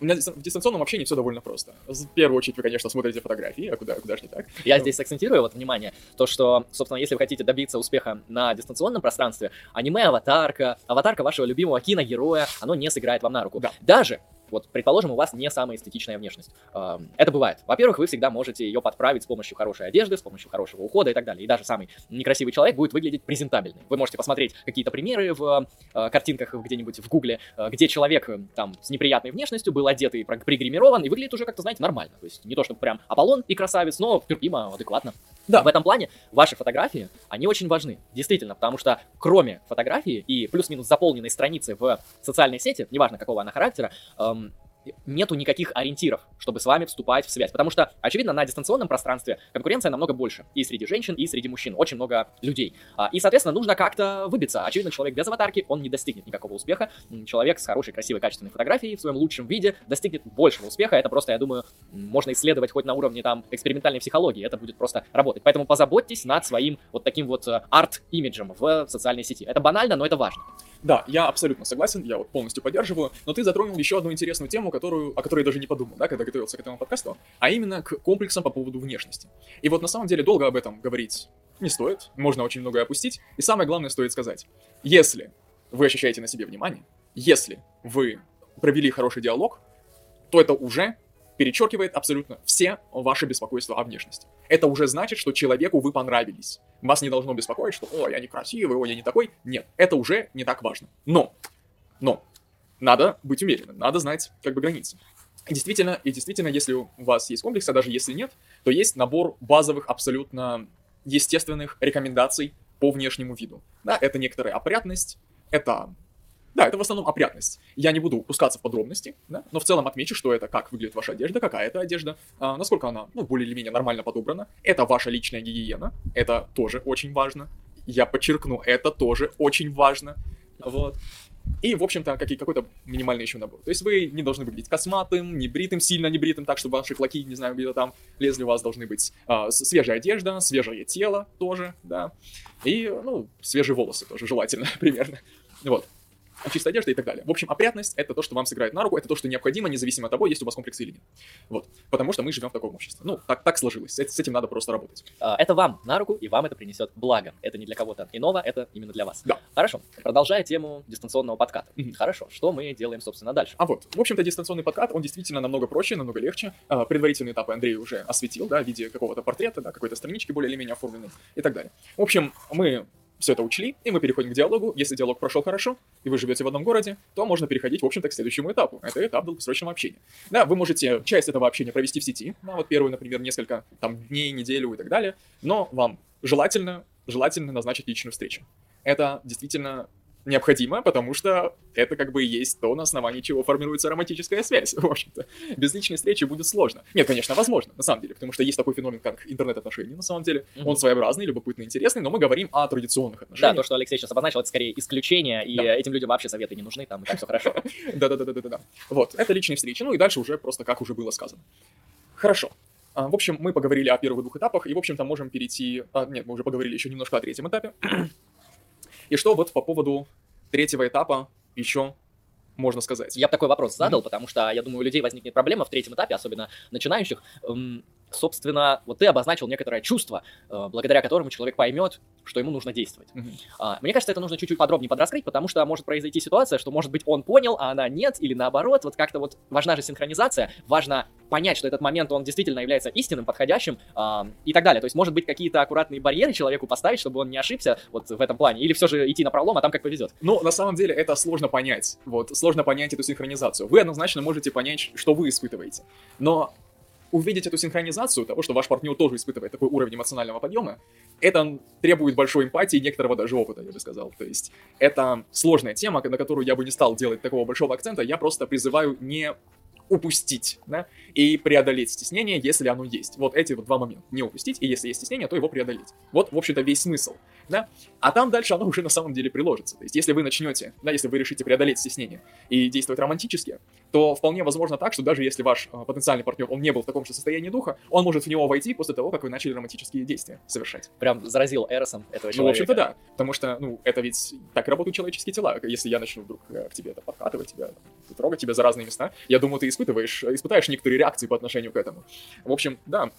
В дистанционном общении все довольно просто. В первую очередь вы, конечно, смотрите фотографии, а куда, куда же не так. Я здесь акцентирую, вот, внимание, то, что, собственно, если вы хотите добиться успеха на дистанционном пространстве, аниме-аватарка, аватарка вашего любимого киногероя, оно не сыграет вам на руку. Да. Даже вот, предположим, у вас не самая эстетичная внешность. Это бывает. Во-первых, вы всегда можете ее подправить с помощью хорошей одежды, с помощью хорошего ухода и так далее. И даже самый некрасивый человек будет выглядеть презентабельным. Вы можете посмотреть какие-то примеры в э, картинках где-нибудь в Гугле, э, где человек там с неприятной внешностью был одет и пригримирован, и выглядит уже как-то, знаете, нормально. То есть не то, чтобы прям Аполлон и красавец, но терпимо, адекватно. Да. В этом плане ваши фотографии, они очень важны, действительно, потому что кроме фотографии и плюс-минус заполненной страницы в социальной сети, неважно какого она характера, эм, нету никаких ориентиров, чтобы с вами вступать в связь. Потому что, очевидно, на дистанционном пространстве конкуренция намного больше. И среди женщин, и среди мужчин. Очень много людей. А, и, соответственно, нужно как-то выбиться. Очевидно, человек без аватарки, он не достигнет никакого успеха. Человек с хорошей, красивой, качественной фотографией в своем лучшем виде достигнет большего успеха. Это просто, я думаю, можно исследовать хоть на уровне там экспериментальной психологии. Это будет просто работать. Поэтому позаботьтесь над своим вот таким вот э, арт-имиджем в социальной сети. Это банально, но это важно. Да, я абсолютно согласен, я вот полностью поддерживаю, но ты затронул еще одну интересную тему, которую, о которой я даже не подумал, да, когда готовился к этому подкасту, а именно к комплексам по поводу внешности. И вот на самом деле долго об этом говорить не стоит, можно очень многое опустить, и самое главное стоит сказать, если вы ощущаете на себе внимание, если вы провели хороший диалог, то это уже перечеркивает абсолютно все ваши беспокойства о внешности. Это уже значит, что человеку вы понравились. Вас не должно беспокоить, что «Ой, я некрасивый, ой, я не такой». Нет, это уже не так важно. Но, но, надо быть уверенным, надо знать как бы границы. Действительно, и действительно, если у вас есть комплекс, а даже если нет, то есть набор базовых, абсолютно естественных рекомендаций по внешнему виду. Да, это некоторая опрятность, это да, это в основном опрятность. Я не буду пускаться в подробности, да, но в целом отмечу, что это как выглядит ваша одежда, какая это одежда, а, насколько она, ну, более или менее нормально подобрана. Это ваша личная гигиена, это тоже очень важно. Я подчеркну, это тоже очень важно. Вот. И, в общем-то, какие, какой-то минимальный еще набор. То есть вы не должны выглядеть косматым, не бритым, сильно не бритым, так, чтобы ваши клоки, не знаю, где-то там лезли, у вас должны быть а, свежая одежда, свежее тело тоже, да, и, ну, свежие волосы тоже желательно, примерно. Вот чистая одежда и так далее. В общем, опрятность — это то, что вам сыграет на руку, это то, что необходимо, независимо от того, есть у вас комплексы или нет. Вот. Потому что мы живем в таком обществе. Ну, так, так сложилось. С, этим надо просто работать. А, это вам на руку, и вам это принесет благо. Это не для кого-то иного, это именно для вас. Да. Хорошо. Продолжая тему дистанционного подката. Mm-hmm. Хорошо. Что мы делаем, собственно, дальше? А вот, в общем-то, дистанционный подкат, он действительно намного проще, намного легче. А, предварительные этапы Андрей уже осветил, да, в виде какого-то портрета, да, какой-то странички более или менее оформленной и так далее. В общем, мы все это учли, и мы переходим к диалогу. Если диалог прошел хорошо, и вы живете в одном городе, то можно переходить, в общем-то, к следующему этапу. Это этап долгосрочного общения. Да, вы можете часть этого общения провести в сети, да, вот первую, например, несколько там дней, неделю и так далее, но вам желательно, желательно назначить личную встречу. Это действительно необходимо, потому что это как бы и есть то, на основании чего формируется романтическая связь, в общем-то. Без личной встречи будет сложно. Нет, конечно, возможно, на самом деле, потому что есть такой феномен, как интернет-отношения, на самом деле. Mm-hmm. Он своеобразный, любопытный, интересный, но мы говорим о традиционных отношениях. Да, то, что Алексей сейчас обозначил, это скорее исключение, и да. этим людям вообще советы не нужны, там, и так все хорошо. Да-да-да-да-да. Вот, это личные встречи, ну и дальше уже просто как уже было сказано. Хорошо. А, в общем, мы поговорили о первых двух этапах, и, в общем-то, можем перейти... А, нет, мы уже поговорили еще немножко о третьем этапе. И что вот по поводу третьего этапа еще можно сказать? Я бы такой вопрос задал, mm-hmm. потому что я думаю, у людей возникнет проблема в третьем этапе, особенно начинающих. Эм, собственно, вот ты обозначил некоторое чувство, э, благодаря которому человек поймет, что ему нужно действовать. Mm-hmm. Мне кажется, это нужно чуть-чуть подробнее подраскрыть, потому что может произойти ситуация, что, может быть, он понял, а она нет, или наоборот, вот как-то вот важна же синхронизация, важно понять, что этот момент, он действительно является истинным, подходящим э, и так далее. То есть, может быть, какие-то аккуратные барьеры человеку поставить, чтобы он не ошибся вот в этом плане, или все же идти на пролом, а там как повезет. Ну, на самом деле, это сложно понять. Вот, сложно понять эту синхронизацию. Вы однозначно можете понять, что вы испытываете. Но увидеть эту синхронизацию, того, что ваш партнер тоже испытывает такой уровень эмоционального подъема, это требует большой эмпатии и некоторого даже опыта, я бы сказал. То есть это сложная тема, на которую я бы не стал делать такого большого акцента, я просто призываю не упустить, да, и преодолеть стеснение, если оно есть. Вот эти вот два момента. Не упустить, и если есть стеснение, то его преодолеть. Вот, в общем-то, весь смысл, да. А там дальше оно уже на самом деле приложится. То есть, если вы начнете, да, если вы решите преодолеть стеснение и действовать романтически, то вполне возможно так, что даже если ваш э, потенциальный партнер, он не был в таком же состоянии духа, он может в него войти после того, как вы начали романтические действия совершать. Прям заразил Эросом этого человека. Ну, в общем-то, да. Потому что, ну, это ведь так работают человеческие тела. Если я начну вдруг э, к тебе это подкатывать, тебя, трогать тебя за разные места, я думаю, ты испытываешь, испытаешь некоторые реакции по отношению к этому. В общем, да,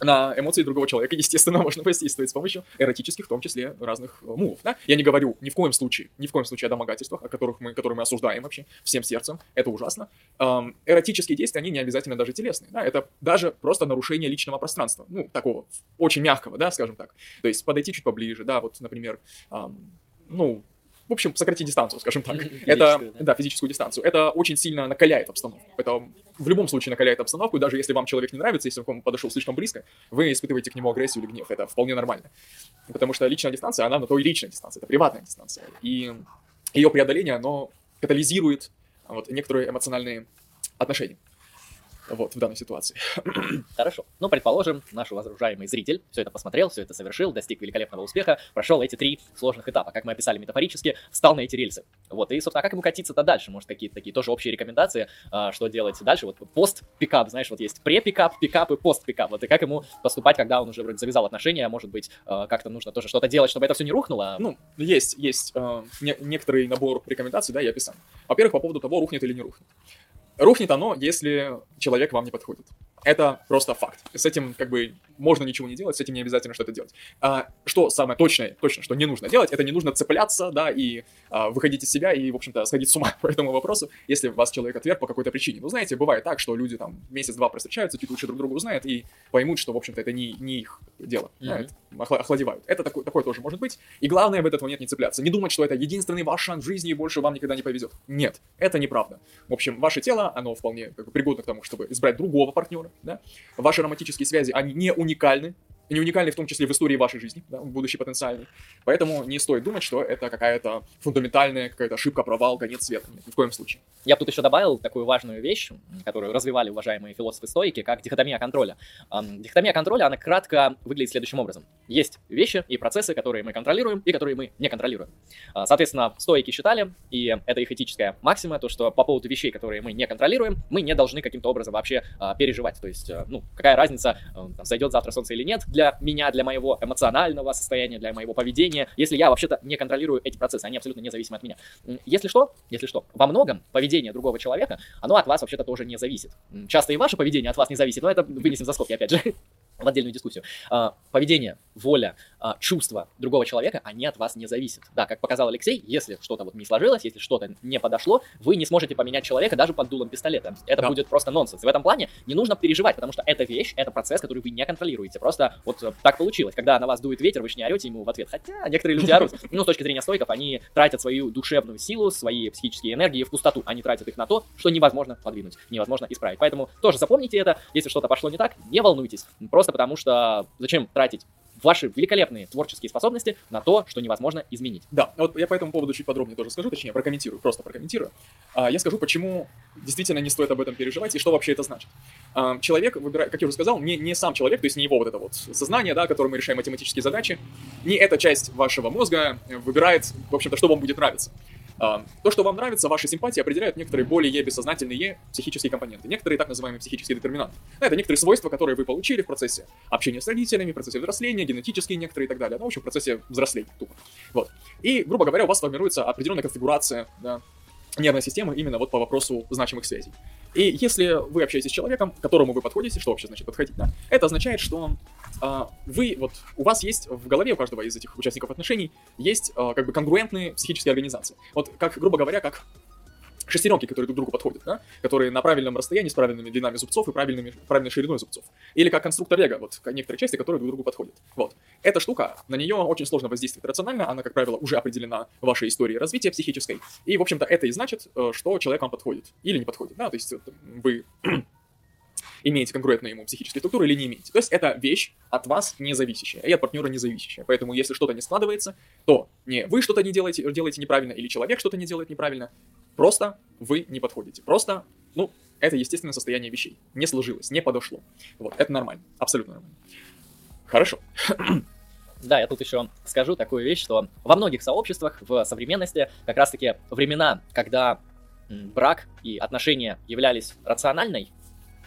на эмоции другого человека, естественно, можно воздействовать с помощью эротических, в том числе, разных э, мувов, да? Я не говорю ни в коем случае, ни в коем случае о домогательствах, о которых мы, которые мы осуждаем вообще всем сердцем, это ужасно. Эм, эротические действия, они не обязательно даже телесные, да? Это даже просто нарушение личного пространства, ну, такого очень мягкого, да, скажем так. То есть подойти чуть поближе, да, вот, например, эм, ну, в общем, сократить дистанцию, скажем так. Это, да? да, физическую дистанцию. Это очень сильно накаляет обстановку. Это в любом случае накаляет обстановку, даже если вам человек не нравится, если он вам подошел слишком близко, вы испытываете к нему агрессию или гнев. Это вполне нормально. Потому что личная дистанция, она на то и личная дистанция, это приватная дистанция. И ее преодоление, оно катализирует вот, некоторые эмоциональные отношений вот, в данной ситуации. Хорошо. Ну, предположим, наш уважаемый зритель все это посмотрел, все это совершил, достиг великолепного успеха, прошел эти три сложных этапа, как мы описали метафорически, встал на эти рельсы. Вот, и, собственно, а как ему катиться-то дальше? Может, какие-то такие тоже общие рекомендации, а, что делать дальше? Вот пост-пикап, знаешь, вот есть пре-пикап, пикап и пост-пикап. Вот, и как ему поступать, когда он уже вроде завязал отношения, может быть, а, как-то нужно тоже что-то делать, чтобы это все не рухнуло? Ну, есть, есть э, не, некоторый набор рекомендаций, да, я описал. Во-первых, по поводу того, рухнет или не рухнет. Рухнет оно, если человек вам не подходит. Это просто факт. С этим как бы можно ничего не делать, с этим не обязательно что-то делать. А, что самое точное, точно, что не нужно делать, это не нужно цепляться, да, и а, выходить из себя и, в общем-то, сходить с ума по этому вопросу, если вас человек отверг по какой-то причине. Ну, знаете, бывает так, что люди там месяц-два встречаются, чуть лучше друг друга узнают и поймут, что, в общем-то, это не, не их дело. Mm-hmm. Да, охладевают. Это такое, такое тоже может быть. И главное в этот момент не цепляться. Не думать, что это единственный ваш шанс в жизни и больше вам никогда не повезет. Нет, это неправда. В общем, ваше тело, оно вполне как бы, пригодно к тому, чтобы избрать другого партнера, да, Ваши романтические связи, они не уникальны, не уникальны в том числе в истории вашей жизни, да, будущий потенциальный. Поэтому не стоит думать, что это какая-то фундаментальная какая-то ошибка, провал, конец света. Нет, ни в коем случае. Я тут еще добавил такую важную вещь, которую развивали уважаемые философы-стоики, как дихотомия контроля. Дихотомия контроля, она кратко выглядит следующим образом. Есть вещи и процессы, которые мы контролируем и которые мы не контролируем. А, соответственно, стоики считали, и это их этическая максима, то, что по поводу вещей, которые мы не контролируем, мы не должны каким-то образом вообще а, переживать. То есть, а, ну, какая разница, там, зайдет завтра солнце или нет, для меня, для моего эмоционального состояния, для моего поведения, если я вообще-то не контролирую эти процессы, они абсолютно независимы от меня. Если что, если что, во многом поведение другого человека, оно от вас вообще-то тоже не зависит. Часто и ваше поведение от вас не зависит, но это вынесем за скобки, опять же в отдельную дискуссию. А, поведение, воля, а, чувства другого человека, они от вас не зависят. Да, как показал Алексей, если что-то вот не сложилось, если что-то не подошло, вы не сможете поменять человека даже под дулом пистолета. Это да. будет просто нонсенс. в этом плане не нужно переживать, потому что это вещь, это процесс, который вы не контролируете. Просто вот э, так получилось. Когда на вас дует ветер, вы же не орете ему в ответ. Хотя некоторые люди орут. Ну, с точки зрения стойков, они тратят свою душевную силу, свои психические энергии в пустоту. Они тратят их на то, что невозможно подвинуть, невозможно исправить. Поэтому тоже запомните это. Если что-то пошло не так, не волнуйтесь. Просто потому что зачем тратить ваши великолепные творческие способности на то, что невозможно изменить. Да, вот я по этому поводу чуть подробнее тоже скажу, точнее, прокомментирую, просто прокомментирую. А, я скажу, почему действительно не стоит об этом переживать и что вообще это значит. А, человек выбирает, как я уже сказал, не, не сам человек, то есть не его вот это вот сознание, да, которым мы решаем математические задачи, не эта часть вашего мозга выбирает, в общем-то, что вам будет нравиться. А, то, что вам нравится, ваши симпатии определяют некоторые более бессознательные психические компоненты, некоторые так называемые психические детерминанты. Это некоторые свойства, которые вы получили в процессе общения с родителями, в процессе взросления, генетические некоторые и так далее. Ну, в общем, в процессе взросления, тупо. Вот. И, грубо говоря, у вас формируется определенная конфигурация, да, нервной системы именно вот по вопросу значимых связей. И если вы общаетесь с человеком, к которому вы подходите, что вообще значит подходить, да, это означает, что а, вы, вот, у вас есть в голове у каждого из этих участников отношений есть а, как бы конгруентные психические организации. Вот как, грубо говоря, как шестеренки, которые друг другу подходят, да? которые на правильном расстоянии, с правильными длинами зубцов и правильными, правильной шириной зубцов. Или как конструктор Лего, вот некоторые части, которые друг другу подходят. Вот. Эта штука, на нее очень сложно воздействовать рационально, она, как правило, уже определена вашей историей развития психической. И, в общем-то, это и значит, э, что человек вам подходит или не подходит. Да? То есть вы имеете конкурентную ему психическую структуру или не имеете. То есть это вещь от вас не зависящая, и от партнера не зависящая. Поэтому если что-то не складывается, то не вы что-то не делаете, делаете неправильно, или человек что-то не делает неправильно, Просто вы не подходите. Просто, ну, это естественное состояние вещей. Не сложилось, не подошло. Вот, это нормально, абсолютно нормально. Хорошо. Да, я тут еще скажу такую вещь, что во многих сообществах в современности как раз-таки времена, когда брак и отношения являлись рациональной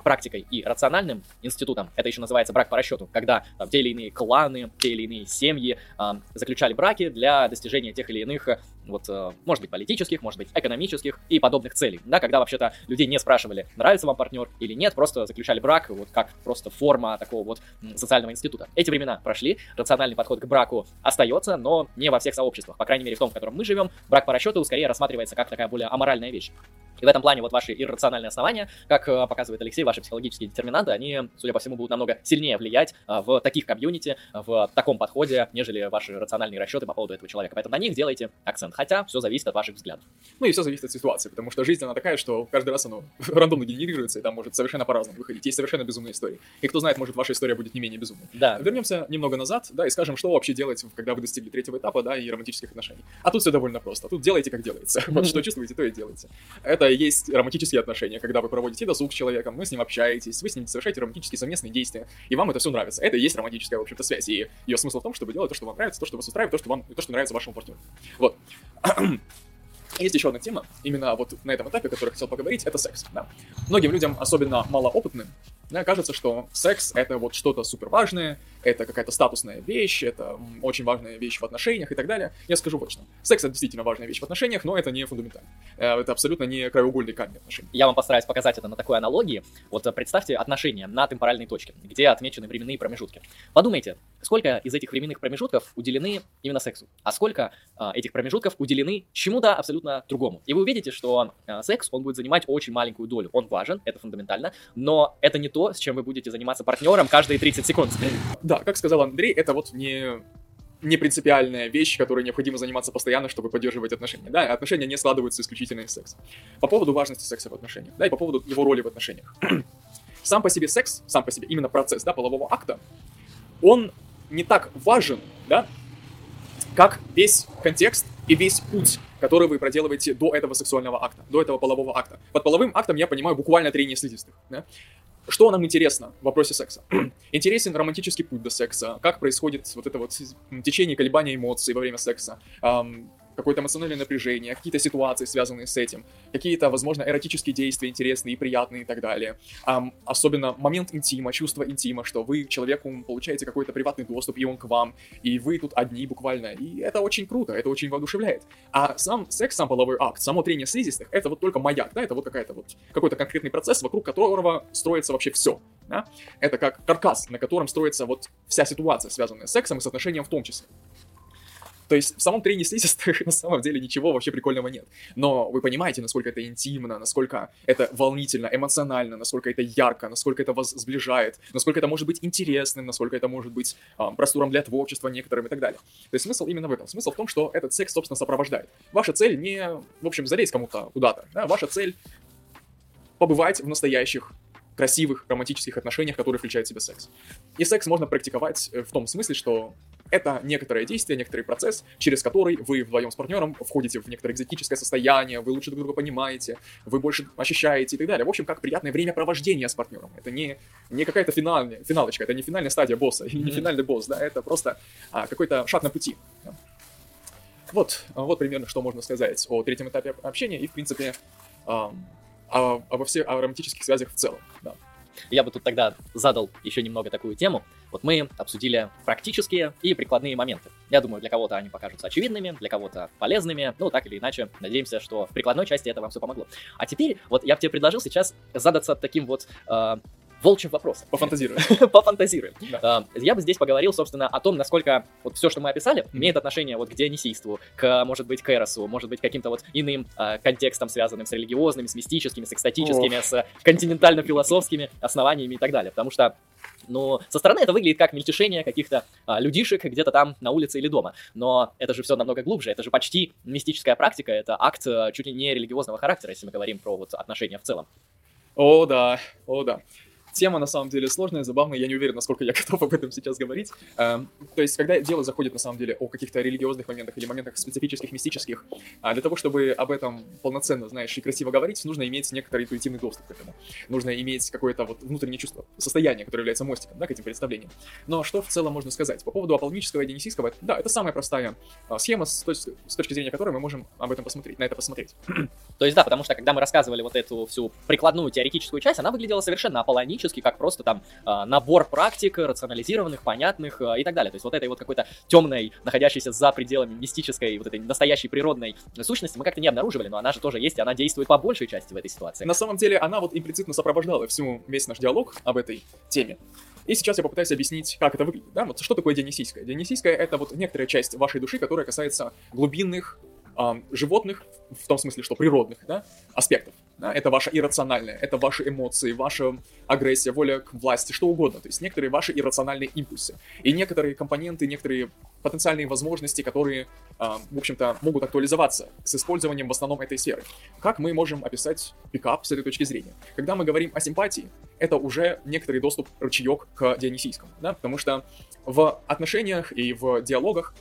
практикой и рациональным институтом, это еще называется брак по расчету, когда там, те или иные кланы, те или иные семьи э, заключали браки для достижения тех или иных, вот, э, может быть, политических, может быть, экономических и подобных целей, да, когда вообще-то людей не спрашивали, нравится вам партнер или нет, просто заключали брак, вот как просто форма такого вот социального института. Эти времена прошли, рациональный подход к браку остается, но не во всех сообществах, по крайней мере в том, в котором мы живем, брак по расчету скорее рассматривается как такая более аморальная вещь. И в этом плане вот ваши иррациональные основания, как э, показывает Алексей, ваши психологические детерминанты, они, судя по всему, будут намного сильнее влиять э, в таких комьюнити, в таком подходе, нежели ваши рациональные расчеты по поводу этого человека. Поэтому на них делайте акцент. Хотя все зависит от ваших взглядов. Ну и все зависит от ситуации, потому что жизнь, она такая, что каждый раз оно рандомно генерируется, и там может совершенно по-разному выходить. Есть совершенно безумные истории. И кто знает, может, ваша история будет не менее безумной. Да. Вернемся немного назад, да, и скажем, что вообще делать, когда вы достигли третьего этапа, да, и романтических отношений. А тут все довольно просто. Тут делайте, как делается. Вот что чувствуете, то и делайте. Это есть романтические отношения, когда вы проводите досуг с человеком, вы с ним общаетесь, вы с ним совершаете романтические совместные действия, и вам это все нравится. Это и есть романтическая, в общем-то, связь. И ее смысл в том, чтобы делать то, что вам нравится, то, что вас устраивает, то, что вам, то, что нравится вашему партнеру. Вот. Есть еще одна тема, именно вот на этом этапе, о которой я хотел поговорить, это секс. Да. Многим людям, особенно малоопытным, да, кажется, что секс — это вот что-то супер важное, это какая-то статусная вещь, это очень важная вещь в отношениях и так далее. Я скажу вот что. Секс — это действительно важная вещь в отношениях, но это не фундаментально. Э, это абсолютно не краеугольный камень отношений. Я вам постараюсь показать это на такой аналогии. Вот э, представьте отношения на темпоральной точке, где отмечены временные промежутки. Подумайте, сколько из этих временных промежутков уделены именно сексу, а сколько а, этих промежутков уделены чему-то абсолютно другому. И вы увидите, что а, секс, он будет занимать очень маленькую долю. Он важен, это фундаментально, но это не то, с чем вы будете заниматься партнером каждые 30 секунд. Да, как сказал Андрей, это вот не не принципиальная вещь, которой необходимо заниматься постоянно, чтобы поддерживать отношения. Да, отношения не складываются исключительно из секса. По поводу важности секса в отношениях, да, и по поводу его роли в отношениях. сам по себе секс, сам по себе именно процесс, да, полового акта, он не так важен, да, как весь контекст и весь путь, который вы проделываете до этого сексуального акта, до этого полового акта. Под половым актом я понимаю буквально трение слизистых. Да? Что нам интересно в вопросе секса? Интересен романтический путь до секса, как происходит вот это вот течение колебания эмоций во время секса, какое-то эмоциональное напряжение, какие-то ситуации, связанные с этим, какие-то, возможно, эротические действия интересные и приятные и так далее. Um, особенно момент интима, чувство интима, что вы человеку получаете какой-то приватный доступ, и он к вам, и вы тут одни буквально. И это очень круто, это очень воодушевляет. А сам секс, сам половой акт, само трение слизистых, это вот только маяк, да, это вот какая-то вот, какой-то конкретный процесс, вокруг которого строится вообще все. Да? Это как каркас, на котором строится вот вся ситуация, связанная с сексом и с отношением в том числе. То есть в самом трении слизистых на самом деле ничего вообще прикольного нет. Но вы понимаете, насколько это интимно, насколько это волнительно, эмоционально, насколько это ярко, насколько это вас сближает, насколько это может быть интересным, насколько это может быть э, простором для творчества некоторым и так далее. То есть смысл именно в этом. Смысл в том, что этот секс, собственно, сопровождает. Ваша цель не, в общем, залезть кому-то куда-то. Да? Ваша цель побывать в настоящих красивых романтических отношениях, которые включают в себя секс. И секс можно практиковать э, в том смысле, что это некоторое действие, некоторый процесс, через который вы вдвоем с партнером входите в некоторое экзотическое состояние, вы лучше друг друга понимаете, вы больше ощущаете и так далее. В общем, как приятное времяпровождение с партнером. Это не, не какая-то финальная, финалочка, это не финальная стадия босса, mm-hmm. не финальный босс, да, это просто а, какой-то шаг на пути. Вот, вот примерно, что можно сказать о третьем этапе общения и, в принципе, а, а, обо всех о романтических связях в целом. Да. Я бы тут тогда задал еще немного такую тему. Вот мы обсудили практические и прикладные моменты. Я думаю, для кого-то они покажутся очевидными, для кого-то полезными. Ну, так или иначе, надеемся, что в прикладной части это вам все помогло. А теперь, вот я бы тебе предложил сейчас задаться таким вот э, волчьим вопросом. Пофантазируем. Пофантазируем. Да. Я бы здесь поговорил, собственно, о том, насколько вот все, что мы описали, имеет отношение вот к дионисийству, к, может быть, к эросу, может быть, каким-то вот иным э, контекстом, связанным с религиозными, с мистическими, с экстатическими, Ох. с континентально-философскими основаниями и так далее. Потому что но со стороны это выглядит как мельтешение каких-то а, людишек где-то там на улице или дома. Но это же все намного глубже, это же почти мистическая практика, это акт а, чуть ли не религиозного характера, если мы говорим про вот отношения в целом. О, да, о, да. Тема на самом деле сложная, забавная, я не уверен, насколько я готов об этом сейчас говорить. Эм, то есть, когда дело заходит на самом деле о каких-то религиозных моментах или моментах специфических, мистических, а для того, чтобы об этом полноценно, знаешь, и красиво говорить, нужно иметь некоторый интуитивный доступ к этому. Нужно иметь какое-то вот внутреннее чувство, состояние, которое является мостиком, да, к этим представлениям. Но что в целом можно сказать? По поводу аполлонического и дионисийского, да, это самая простая а, схема, с, то с точки зрения которой мы можем об этом посмотреть, на это посмотреть. То есть, да, потому что когда мы рассказывали вот эту всю прикладную теоретическую часть, она выглядела совершенно аполлонически, как просто там а, набор практик, рационализированных, понятных а, и так далее. То есть вот этой вот какой-то темной, находящейся за пределами мистической, вот этой настоящей природной сущности мы как-то не обнаруживали, но она же тоже есть, и она действует по большей части в этой ситуации. На самом деле она вот имплицитно сопровождала всю весь наш диалог об этой теме. И сейчас я попытаюсь объяснить, как это выглядит. Да? Вот что такое дионисийское? Дионисийское — это вот некоторая часть вашей души, которая касается глубинных э, животных, в том смысле, что природных, да, аспектов. Да, это ваше иррациональное, это ваши эмоции, ваша агрессия, воля к власти, что угодно. То есть некоторые ваши иррациональные импульсы. И некоторые компоненты, некоторые потенциальные возможности, которые, э, в общем-то, могут актуализоваться с использованием в основном этой сферы. Как мы можем описать пикап с этой точки зрения? Когда мы говорим о симпатии, это уже некоторый доступ, рычаек к Дионисийскому, да, потому что в отношениях и в диалогах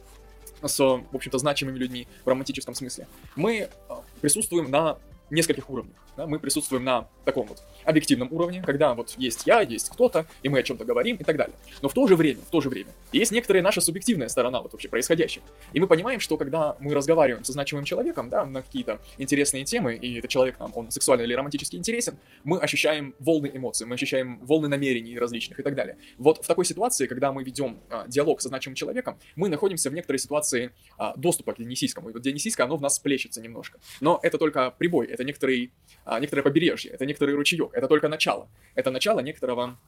с, в общем-то, значимыми людьми в романтическом смысле, мы а, присутствуем на нескольких уровнях. Да? Мы присутствуем на таком вот объективном уровне, когда вот есть я, есть кто-то, и мы о чем-то говорим и так далее. Но в то же время, в то же время, есть некоторая наша субъективная сторона вот вообще происходящего. И мы понимаем, что когда мы разговариваем со значимым человеком, да, на какие-то интересные темы, и этот человек нам, он сексуально или романтически интересен, мы ощущаем волны эмоций, мы ощущаем волны намерений различных и так далее. Вот в такой ситуации, когда мы ведем а, диалог со значимым человеком, мы находимся в некоторой ситуации а, доступа к Дионисийскому. И вот Дионисийское, оно в нас плещется немножко. Но это только прибой, это некоторый, а, некоторое побережье, это некоторый ручеек, это только начало. Это начало некоторого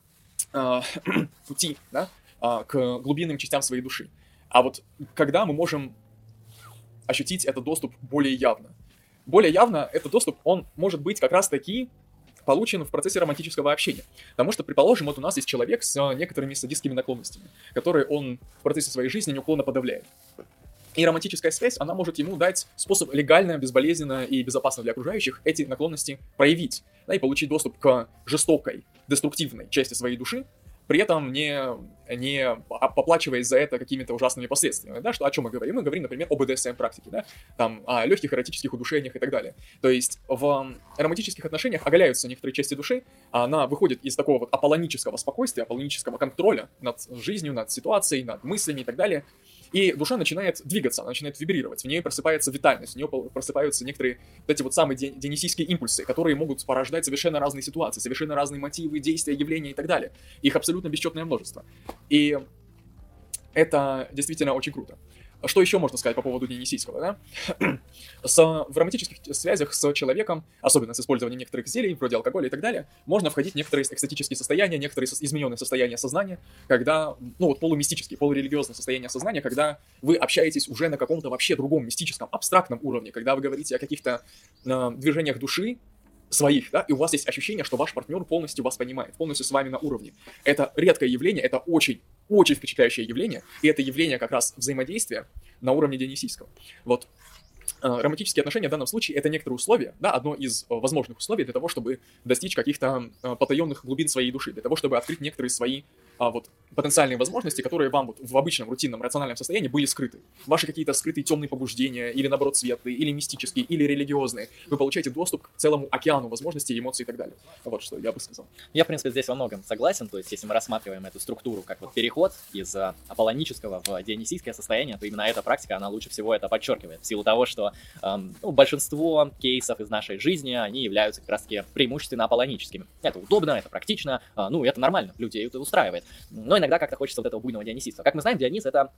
а, пути, да, а, к глубинным частям своей души. А вот когда мы можем ощутить этот доступ более явно? Более явно этот доступ, он может быть как раз таки получен в процессе романтического общения. Потому что, предположим, вот у нас есть человек с некоторыми садистскими наклонностями, которые он в процессе своей жизни неуклонно подавляет. И романтическая связь, она может ему дать способ легально, безболезненно и безопасно для окружающих эти наклонности проявить, да, и получить доступ к жестокой, деструктивной части своей души, при этом не, не поплачиваясь за это какими-то ужасными последствиями, да, что, о чем мы говорим? Мы говорим, например, об BDSM-практике, да, там, о легких эротических удушениях и так далее. То есть в романтических отношениях оголяются некоторые части души, а она выходит из такого вот аполлонического спокойствия, аполлонического контроля над жизнью, над ситуацией, над мыслями и так далее, и душа начинает двигаться, она начинает вибрировать, в ней просыпается витальность, в нее просыпаются некоторые вот эти вот самые дионисийские импульсы, которые могут порождать совершенно разные ситуации, совершенно разные мотивы, действия, явления и так далее. Их абсолютно бесчетное множество. И это действительно очень круто. Что еще можно сказать по поводу Дионисийского, да? с, в романтических связях с человеком, особенно с использованием некоторых зелий, вроде алкоголя и так далее, можно входить в некоторые экстатические состояния, некоторые измененные состояния сознания, когда, ну вот полумистические, полурелигиозные состояния сознания, когда вы общаетесь уже на каком-то вообще другом мистическом, абстрактном уровне, когда вы говорите о каких-то э, движениях души, своих, да, и у вас есть ощущение, что ваш партнер полностью вас понимает, полностью с вами на уровне. Это редкое явление, это очень, очень впечатляющее явление, и это явление как раз взаимодействия на уровне Дионисийского. Вот Э, романтические отношения в данном случае это некоторые условия, да, одно из э, возможных условий для того, чтобы достичь каких-то э, потаенных глубин своей души, для того, чтобы открыть некоторые свои а, вот потенциальные возможности, которые вам вот в обычном рутинном рациональном состоянии были скрыты. Ваши какие-то скрытые темные побуждения, или наоборот светлые, или мистические, или религиозные. Вы получаете доступ к целому океану возможностей, эмоций и так далее. Вот что я бы сказал. Я, в принципе, здесь во многом согласен. То есть, если мы рассматриваем эту структуру как вот переход из аполлонического в дионисийское состояние, то именно эта практика, она лучше всего это подчеркивает. В силу того, что эм, ну, большинство кейсов из нашей жизни, они являются как раз-таки преимущественно аполлоническими. Это удобно, это практично, э, ну, это нормально, людей это устраивает. Но иногда как-то хочется вот этого буйного дионисиста. Как мы знаем, Дионис — это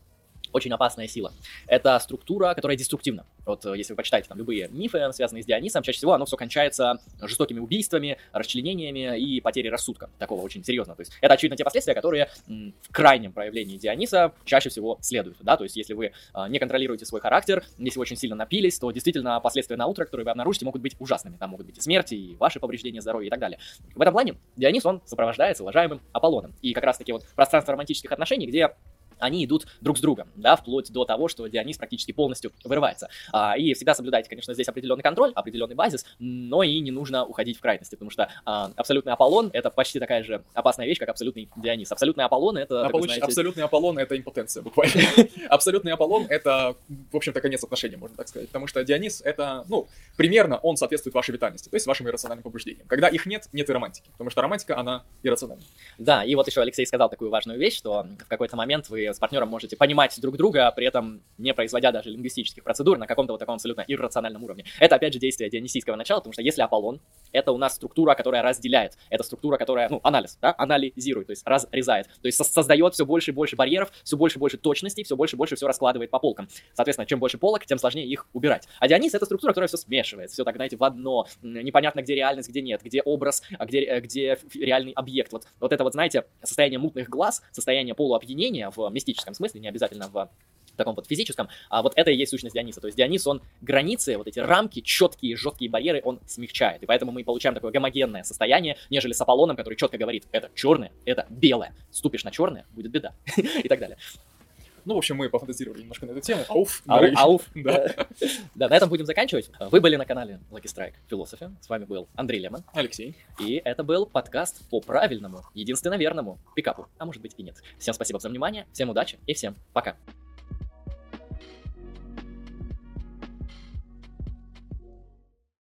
очень опасная сила. Это структура, которая деструктивна. Вот э, если вы почитаете там любые мифы, связанные с Дионисом, чаще всего оно все кончается жестокими убийствами, расчленениями и потерей рассудка. Такого очень серьезно. То есть это, очевидно, те последствия, которые в крайнем проявлении Диониса чаще всего следуют. Да? То есть если вы а, не контролируете свой характер, если вы очень сильно напились, то действительно последствия на утро, которые вы обнаружите, могут быть ужасными. Там могут быть и смерти, и ваши повреждения здоровья и так далее. В этом плане Дионис, он сопровождается уважаемым Аполлоном. И как раз таки вот пространство романтических отношений, где они идут друг с другом, да, вплоть до того, что Дионис практически полностью вырывается. А, и всегда соблюдайте, конечно, здесь определенный контроль, определенный базис, но и не нужно уходить в крайности, потому что а, абсолютный Аполлон — это почти такая же опасная вещь, как абсолютный Дионис. Абсолютный Аполлон — это... А знаете... Абсолютный Аполлон — это импотенция, буквально. Абсолютный Аполлон — это, в общем-то, конец отношений, можно так сказать, потому что Дионис — это, ну, примерно он соответствует вашей витальности, то есть вашим иррациональным побуждениям. Когда их нет, нет и романтики, потому что романтика, она иррациональна. Да, и вот еще Алексей сказал такую важную вещь, что в какой-то момент вы с партнером можете понимать друг друга, при этом не производя даже лингвистических процедур на каком-то вот таком абсолютно иррациональном уровне. Это, опять же, действие дионисийского начала, потому что если Аполлон — это у нас структура, которая разделяет, это структура, которая, ну, анализ, да, анализирует, то есть разрезает, то есть создает все больше и больше барьеров, все больше и больше точностей, все больше и больше все раскладывает по полкам. Соответственно, чем больше полок, тем сложнее их убирать. А Дионис — это структура, которая все смешивает, все так, знаете, в одно, непонятно, где реальность, где нет, где образ, а где, э, где реальный объект. Вот, вот это вот, знаете, состояние мутных глаз, состояние полуопьянения в мистическом смысле, не обязательно в таком вот физическом, а вот это и есть сущность Диониса. То есть Дионис, он границы, вот эти рамки, четкие, жесткие барьеры, он смягчает. И поэтому мы получаем такое гомогенное состояние, нежели с Аполлоном, который четко говорит, это черное, это белое. Ступишь на черное, будет беда. и так далее. Ну, в общем, мы пофантазировали немножко на эту тему. Ауф. Ау, ауф. Да. да, на этом будем заканчивать. Вы были на канале Lucky Strike Philosophy. С вами был Андрей Лемон. Алексей. И это был подкаст по правильному, единственно верному пикапу. А может быть и нет. Всем спасибо за внимание, всем удачи и всем пока.